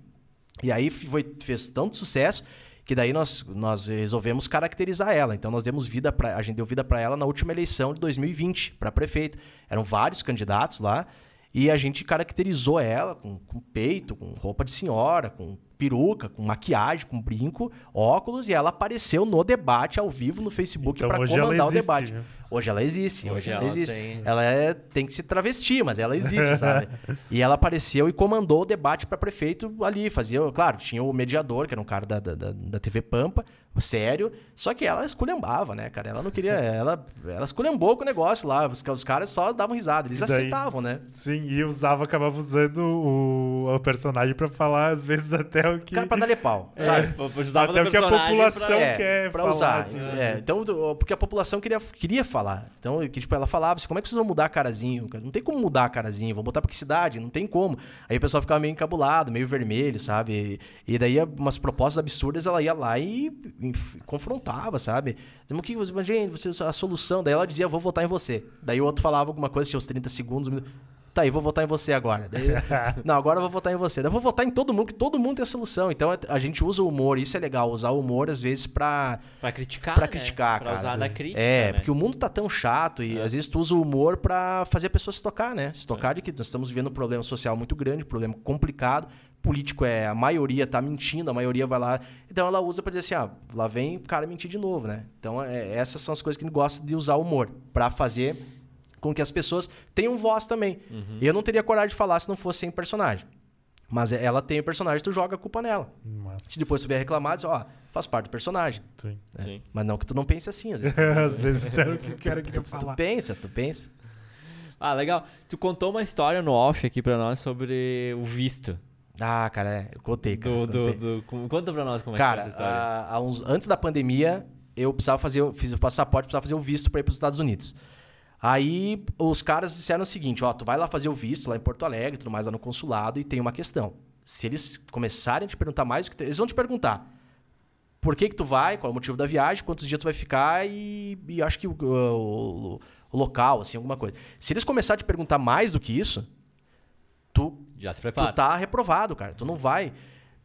Speaker 3: E aí foi, fez tanto sucesso Que daí nós, nós resolvemos caracterizar ela. Então nós demos vida para a gente deu vida para ela na última eleição de 2020 para prefeito. Eram vários candidatos lá e a gente caracterizou ela com, com peito, com roupa de senhora, com peruca, com maquiagem, com brinco, óculos, e ela apareceu no debate ao vivo no Facebook
Speaker 2: Então,
Speaker 3: para comandar o debate.
Speaker 2: né?
Speaker 3: Hoje ela existe, hoje,
Speaker 1: Hoje
Speaker 3: ela,
Speaker 1: ela
Speaker 3: existe.
Speaker 1: tem-
Speaker 3: Ela é- tem que se travestir, mas ela existe, sabe? E ela apareceu e comandou o debate para prefeito ali, fazia, claro, tinha o mediador, que era um cara da, da, da- TV Pampa, sério, só que ela esculhambava, né, cara? Ela não queria, ela, ela esculhambou com o negócio lá, os, os caras só davam risada, eles
Speaker 2: daí-
Speaker 3: aceitavam, né?
Speaker 2: Sim, e usava, acabava usando o, o personagem pra falar, às vezes, até o que.
Speaker 3: Cara, pra dar pau, sabe?
Speaker 1: Sabe? Precisava
Speaker 2: Até o que a população
Speaker 1: pra-
Speaker 3: É,
Speaker 2: quer
Speaker 3: pra
Speaker 2: falar,
Speaker 3: usar.
Speaker 2: assim,
Speaker 3: é, então, do- porque a população queria, queria falar. Então, que, tipo, ela falava assim, como é que vocês vão mudar a carazinho? cara? Não tem como mudar a carazinho, vão botar pra que cidade? Não tem como. Aí o pessoal ficava meio encabulado, meio vermelho, sabe? E, e daí umas propostas absurdas, ela ia lá e, enf- confrontava, sabe? "O que gente, você, a solução. Daí ela dizia, vou votar em você. Daí o outro falava alguma coisa, tinha uns 30 segundos, um. Tá aí, vou votar em você agora. Daí, não, agora eu vou votar em você. Daí eu vou votar em todo mundo, que todo mundo tem a solução. Então a gente usa o humor, isso é legal, usar o humor às vezes pra,
Speaker 1: Pra criticar,
Speaker 3: pra
Speaker 1: né?
Speaker 3: criticar,
Speaker 1: Pra
Speaker 3: cara.
Speaker 1: usar da crítica,
Speaker 3: É,
Speaker 1: né?
Speaker 3: porque o mundo tá tão chato e às vezes tu usa o humor pra fazer a pessoa se tocar, né? Se tocar de que nós estamos vivendo um problema social muito grande, um problema complicado. Político é, a maioria tá mentindo, a maioria vai lá. Então ela usa pra dizer assim, ah, lá vem o cara mentir de novo, né? Então é, essas são as coisas que a gente gosta de usar o humor pra fazer com que as pessoas tenham voz também.
Speaker 1: Uhum.
Speaker 3: Eu não teria coragem de falar se não fosse sem personagem. Mas ela tem o personagem, tu joga a culpa nela. Se depois tu vier reclamar, diz, ó, faz parte do personagem.
Speaker 2: Sim.
Speaker 1: Sim.
Speaker 3: Mas não que tu não pense assim, às vezes.
Speaker 2: Às vezes era o que quero que eu
Speaker 3: tu
Speaker 2: falar.
Speaker 3: pensa, tu pensa.
Speaker 1: Ah, legal. Tu contou uma história no off aqui pra nós sobre o visto.
Speaker 3: Ah, cara, é, eu contei, cara.
Speaker 1: Do, do,
Speaker 3: contei.
Speaker 1: do, com- conta pra nós como é
Speaker 3: Cara,
Speaker 1: que foi essa história.
Speaker 3: há uns, antes da pandemia, eu precisava fazer, eu fiz o passaporte, precisava fazer o visto para ir para os Estados Unidos. Aí os caras disseram o seguinte, ó, tu vai lá fazer o visto lá em Porto Alegre, tudo mais lá no consulado e tem uma questão. Se eles começarem a te perguntar mais, do que tu- eles vão te perguntar por que que tu vai, qual é o motivo da viagem, quantos dias tu vai ficar e, e acho que o, o- o local, assim, alguma coisa. Se eles começarem a te perguntar mais do que isso, tu
Speaker 1: Já se
Speaker 3: Tu
Speaker 1: prepara.
Speaker 3: tá reprovado, cara. Tu não vai.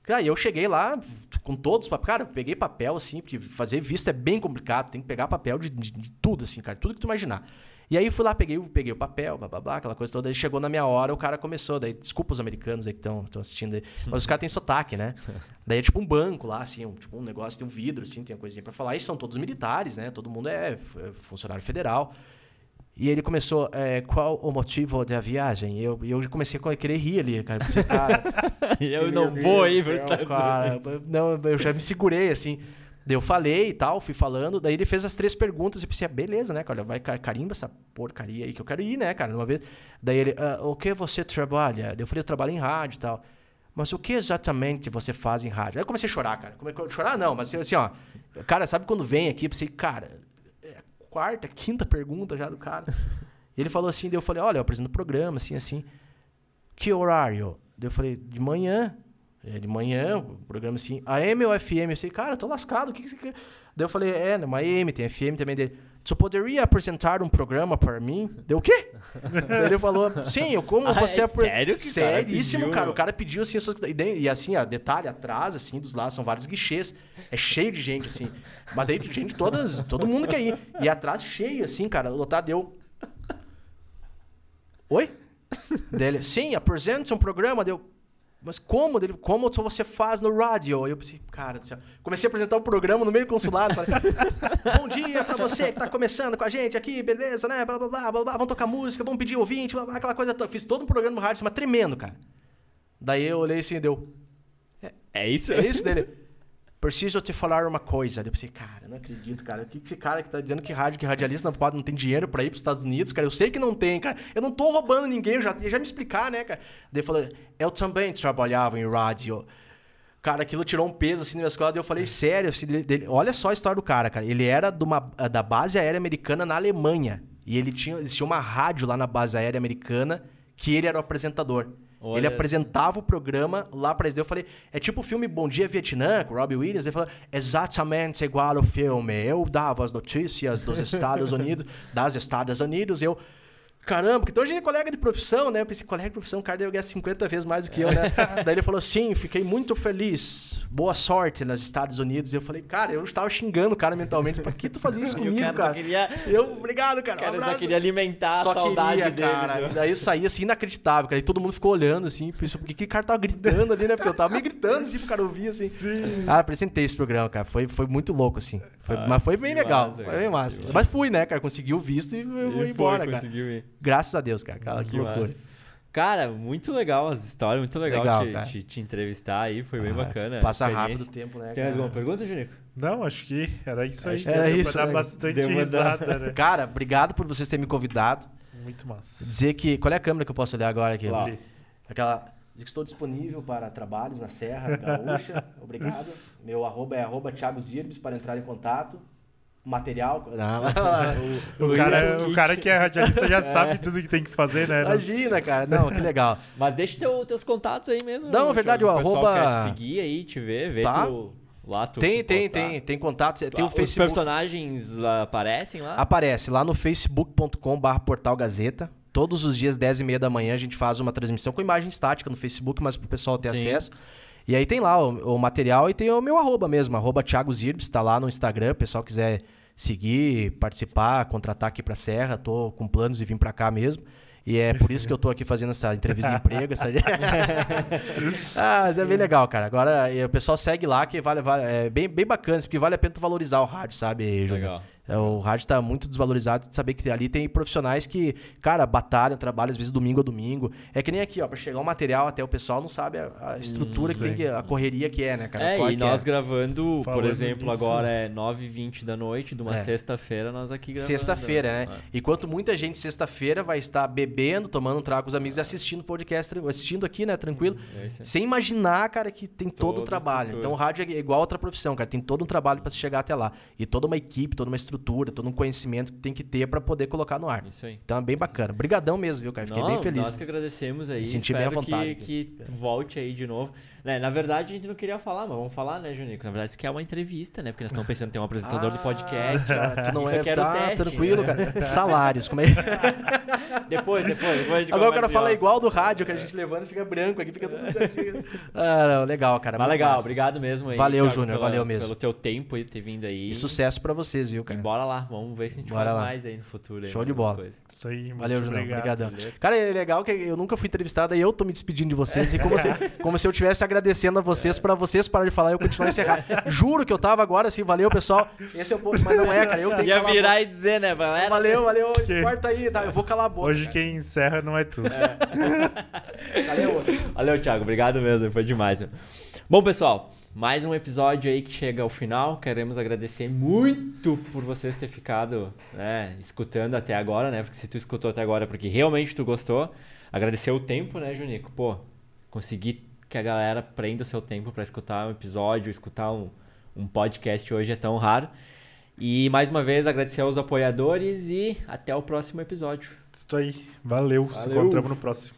Speaker 3: Cara, eu cheguei lá com todos os papéis. Cara, eu peguei papel, assim, porque fazer visto é bem complicado. Tem que pegar papel de, de- de tudo, assim, cara. Tudo que tu imaginar. E aí fui lá, peguei, o- peguei o papel, blá, blá, blá, aquela coisa toda. Aí chegou na minha hora, o cara começou. Daí, desculpa os americanos aí que estão assistindo aí. Mas os caras têm sotaque, né? Daí é tipo um banco lá, assim, um, tipo um negócio, tem um vidro, assim, tem uma coisinha pra falar. E são todos militares, né? Todo mundo é é funcionário federal. E ele começou, é, qual o motivo da viagem? E eu, eu já comecei a querer rir ali, cara. Eu pensei, cara,
Speaker 1: eu não vou aí Unidos.
Speaker 3: cara. Não, eu já me segurei, assim. Daí eu falei e tal, fui falando. Daí ele fez as três perguntas. Eu pensei, ah, beleza, né, cara? Vai, ca- carimba essa porcaria aí que eu quero ir, né, cara? Uma vez. Daí ele, "Ah, o que você trabalha? Daí eu falei, eu trabalho em rádio e tal. Mas o que exatamente você faz em rádio? Aí eu comecei a chorar, cara. Come- Chorar não, mas assim, ó. Cara, sabe quando vem aqui? Eu pensei, cara, é a quarta, quinta pergunta já do cara. E ele falou assim, daí eu falei, olha, eu apresento programa, assim, assim. Que horário? Daí eu falei, de manhã. É, de manhã, o programa assim, AM ou FM? Eu falei, cara, eu tô lascado, o que, que você quer? Daí eu falei, é, uma AM, tem FM também dele. Você poderia apresentar um programa para mim? Deu o quê? Daí ele falou, sim, eu como
Speaker 1: Ah,
Speaker 3: você...
Speaker 1: é
Speaker 3: apre-
Speaker 1: sério que o cara
Speaker 3: Seríssimo, cara.
Speaker 1: meu?
Speaker 3: O cara pediu assim, essas- e, e assim, ó, detalhe, atrás, assim, dos lados, são vários guichês. É cheio de gente, assim. Mas daí, de gente, todas, todo mundo quer ir. E atrás, cheio, assim, cara, lotado, deu... Oi? Dele, sim, apresenta um programa, deu. Mas como? Dele, como só você faz no rádio? Eu pensei, cara do céu. Comecei a apresentar um programa no meio do consulado. Falei, bom dia pra você que tá começando com a gente aqui, beleza, né? Blá, blá, blá, blá, blá. Vamos tocar música, vamos pedir ouvinte, blá, blá, aquela coisa toda. Fiz todo um programa no rádio, mas tremendo, cara. Daí eu olhei assim e deu.
Speaker 1: É isso?
Speaker 3: É isso dele. Preciso te falar uma coisa. Daí Eu pensei, cara, não acredito, cara. O que que esse cara que tá dizendo que rádio, que radialista não não tem dinheiro pra ir pros Estados Unidos, cara? Eu sei que não tem, cara. Eu não tô roubando ninguém, eu já, eu já me explicar, né, cara? Daí ele falou, eu também trabalhava em rádio. Cara, aquilo tirou um peso assim na minha escola. Daí eu falei, sério, assim, dele- olha só a história do cara, cara. Ele era de uma- da base aérea americana na Alemanha. E ele tinha, existia uma rádio lá na base aérea americana que ele era o apresentador.
Speaker 1: Olha
Speaker 3: ele apresentava o programa lá pra eles. Eu falei, é tipo o filme Bom Dia Vietnã, com o Robbie Williams. Ele falou, exatamente igual ao filme. Eu dava as notícias dos Estados Unidos, das Estados Unidos. Eu, caramba, porque a gente é colega de profissão, né? Eu pensei, colega de profissão, o cara deve ganhar 50 vezes mais do que eu, né? Daí ele falou, sim, fiquei muito feliz, boa sorte nos Estados Unidos. E eu falei, cara, eu estava xingando o cara mentalmente, pra que tu fazia isso comigo,
Speaker 1: cara
Speaker 3: cara?
Speaker 1: queria-
Speaker 3: Eu, obrigado, cara.
Speaker 1: O cara
Speaker 3: um
Speaker 1: só queria alimentar
Speaker 3: Só
Speaker 1: a saudade
Speaker 3: queria,
Speaker 1: dele.
Speaker 3: cara. daí eu saí assim, inacreditável, cara. E todo mundo ficou olhando, assim, pensou, por que o cara tava gritando ali, né? Porque eu tava me gritando, assim, pro cara ouvir, assim. Sim. Ah, apresentei esse programa, cara. Foi, foi muito louco, assim. Foi-
Speaker 1: Ah,
Speaker 3: mas foi bem legal.
Speaker 1: massa,
Speaker 3: foi bem massa. Mas fui, né, cara? Consegui o visto e
Speaker 1: E
Speaker 3: fui
Speaker 1: foi,
Speaker 3: embora, cara.
Speaker 1: conseguiu ir.
Speaker 3: Graças a Deus, cara. Cara, que,
Speaker 1: Que
Speaker 3: loucura.
Speaker 1: Cara, muito legal as histórias, muito legal,
Speaker 3: Legal,
Speaker 1: te, te- te entrevistar aí, foi bem
Speaker 3: Ah,
Speaker 1: bacana. a
Speaker 3: Passa rápido o tempo, né?
Speaker 1: Tem mais alguma pergunta, Junico?
Speaker 2: Não, acho que era isso aí.
Speaker 3: Era
Speaker 2: Deu pra
Speaker 3: isso,
Speaker 2: dar
Speaker 3: né?
Speaker 2: bastante
Speaker 1: Deu dar-
Speaker 2: risada, né?
Speaker 3: Cara, obrigado por vocês terem me convidado.
Speaker 2: Muito massa.
Speaker 3: Dizer que. Qual é a câmera que eu posso olhar agora aqui?
Speaker 1: Lá.
Speaker 3: Aquela. Dizer que estou disponível para trabalhos na Serra Gaúcha. Obrigado. Meu arroba é arroba Thiago Zirbes para entrar em contato. Material. Não,
Speaker 2: O,
Speaker 1: O
Speaker 2: cara,
Speaker 1: Yes
Speaker 2: o
Speaker 1: Kit.
Speaker 2: cara que é radialista já sabe tudo que tem que fazer, né?
Speaker 3: Imagina, cara. Não, que legal.
Speaker 1: Mas deixa teu, teus contatos aí mesmo.
Speaker 3: Não,
Speaker 1: Thiago.
Speaker 3: verdade, o
Speaker 1: pessoal
Speaker 3: arroba-
Speaker 1: quer te seguir aí, te ver, ver
Speaker 3: Tá.
Speaker 1: tu, lá tu
Speaker 3: Tem,
Speaker 1: tu
Speaker 3: tem, tem. Tem contato. Tem o
Speaker 1: Os
Speaker 3: Facebook.
Speaker 1: personagens lá aparecem lá?
Speaker 3: Aparece lá no facebook.com.br portal Gazeta. Todos os dias, 10 e meia da manhã, a gente faz uma transmissão com imagem estática no Facebook, mas pro pessoal ter
Speaker 1: Sim.
Speaker 3: acesso. E aí tem lá o, o material e tem o meu arroba mesmo, arroba Thiago Zirbes, tá lá no Instagram. Pessoal quiser seguir, participar, contratar aqui pra Serra, tô com planos de vir pra cá mesmo. E é por isso que eu tô aqui fazendo essa entrevista de emprego. Essa... ah, mas é bem legal, cara. Agora o pessoal segue lá, que vale, vale é bem, bem bacana, porque vale a pena tu valorizar o rádio, sabe, Júnior?
Speaker 1: Legal.
Speaker 3: É, O rádio tá muito desvalorizado de saber que ali tem profissionais que, cara, batalham, trabalham às vezes domingo a domingo. É que nem aqui, ó, pra chegar o material até o pessoal não sabe a, a estrutura que
Speaker 2: Sim.
Speaker 3: tem, que, a correria que é, né, cara?
Speaker 1: É,
Speaker 3: Qual
Speaker 1: e
Speaker 3: que
Speaker 1: nós gravando, por
Speaker 2: Falando
Speaker 1: exemplo,
Speaker 2: nisso-
Speaker 1: agora é 9h20 da noite de uma
Speaker 3: É.
Speaker 1: sexta-feira, nós aqui gravando.
Speaker 3: Sexta-feira, né?
Speaker 1: É.
Speaker 3: Enquanto muita gente sexta-feira vai estar bebendo, tomando um trago com os amigos e assistindo podcast, assistindo aqui, né, tranquilo.
Speaker 1: É isso aí.
Speaker 3: Sem imaginar, cara, que tem todo o trabalho. Então o rádio é igual a outra profissão, cara. Tem todo um trabalho pra se chegar até lá. E toda uma equipe, toda uma estrutura, todo um conhecimento que tem que ter pra poder colocar no ar.
Speaker 1: Isso aí.
Speaker 3: Então é bem bacana. Brigadão mesmo, viu, cara? Fiquei
Speaker 1: Não,
Speaker 3: bem feliz.
Speaker 1: Nós que agradecemos aí.
Speaker 3: Me senti bem à vontade
Speaker 1: que, que volte aí de novo. Né, na verdade, a gente não queria falar, mas vamos falar, né, Junico? Na verdade, isso aqui é uma entrevista, né? Porque nós estamos pensando em ter um apresentador do podcast.
Speaker 3: Ah, tu não
Speaker 1: Isso
Speaker 3: é,
Speaker 1: aqui era o
Speaker 3: tá
Speaker 1: teste,
Speaker 3: tranquilo,
Speaker 1: né?
Speaker 3: cara. Salários, como é?
Speaker 1: Depois, depois, depois a gente
Speaker 3: Agora o cara fala igual do rádio, que a gente levanta e fica branco aqui, fica tudo certinho. Ah, não, legal, cara.
Speaker 1: Mas legal,
Speaker 3: massa.
Speaker 1: obrigado mesmo aí.
Speaker 3: Valeu, Júnior, valeu mesmo.
Speaker 1: Pelo teu tempo aí ter vindo aí.
Speaker 3: E sucesso pra vocês, viu,
Speaker 1: E
Speaker 3: cara?
Speaker 1: bora lá, vamos ver se a gente
Speaker 3: Bora
Speaker 1: faz
Speaker 3: lá.
Speaker 1: mais aí no futuro. aí,
Speaker 3: Show de
Speaker 1: mais umas
Speaker 3: bola.
Speaker 1: coisas.
Speaker 2: Isso aí, muito
Speaker 3: Valeu, Junão.
Speaker 2: obrigado.
Speaker 3: Cara, é legal que eu nunca fui entrevistado e eu tô me despedindo de vocês. E como se, como se eu estivesse agradecendo a vocês pra vocês pararem de falar e eu continuar a encerrar. Juro que eu tava agora assim, valeu, pessoal. Esse é o ponto, mas não é, cara. Eu tenho que
Speaker 1: Ia
Speaker 3: a
Speaker 1: virar e dizer, né, galera?
Speaker 3: boca. Valeu, valeu.
Speaker 2: Que-
Speaker 3: Corta aí, tá? Eu vou calar a boca.
Speaker 2: Hoje
Speaker 3: cara.
Speaker 2: quem encerra não é tu.
Speaker 3: Valeu.
Speaker 1: Valeu, Thiago. Obrigado mesmo. Foi demais. Meu. Bom, pessoal, mais um episódio aí que chega ao final. Queremos agradecer muito por vocês ter ficado né, escutando até agora, né? Porque se tu escutou até agora é porque realmente tu gostou. Agradecer o tempo, né, Junico? Pô, conseguir que a galera prenda o seu tempo para escutar um episódio, escutar um, um podcast hoje é tão raro. E mais uma vez agradecer aos apoiadores e até o próximo episódio.
Speaker 2: Isso aí. Valeu. Se
Speaker 1: Valeu.
Speaker 2: encontramos no próximo.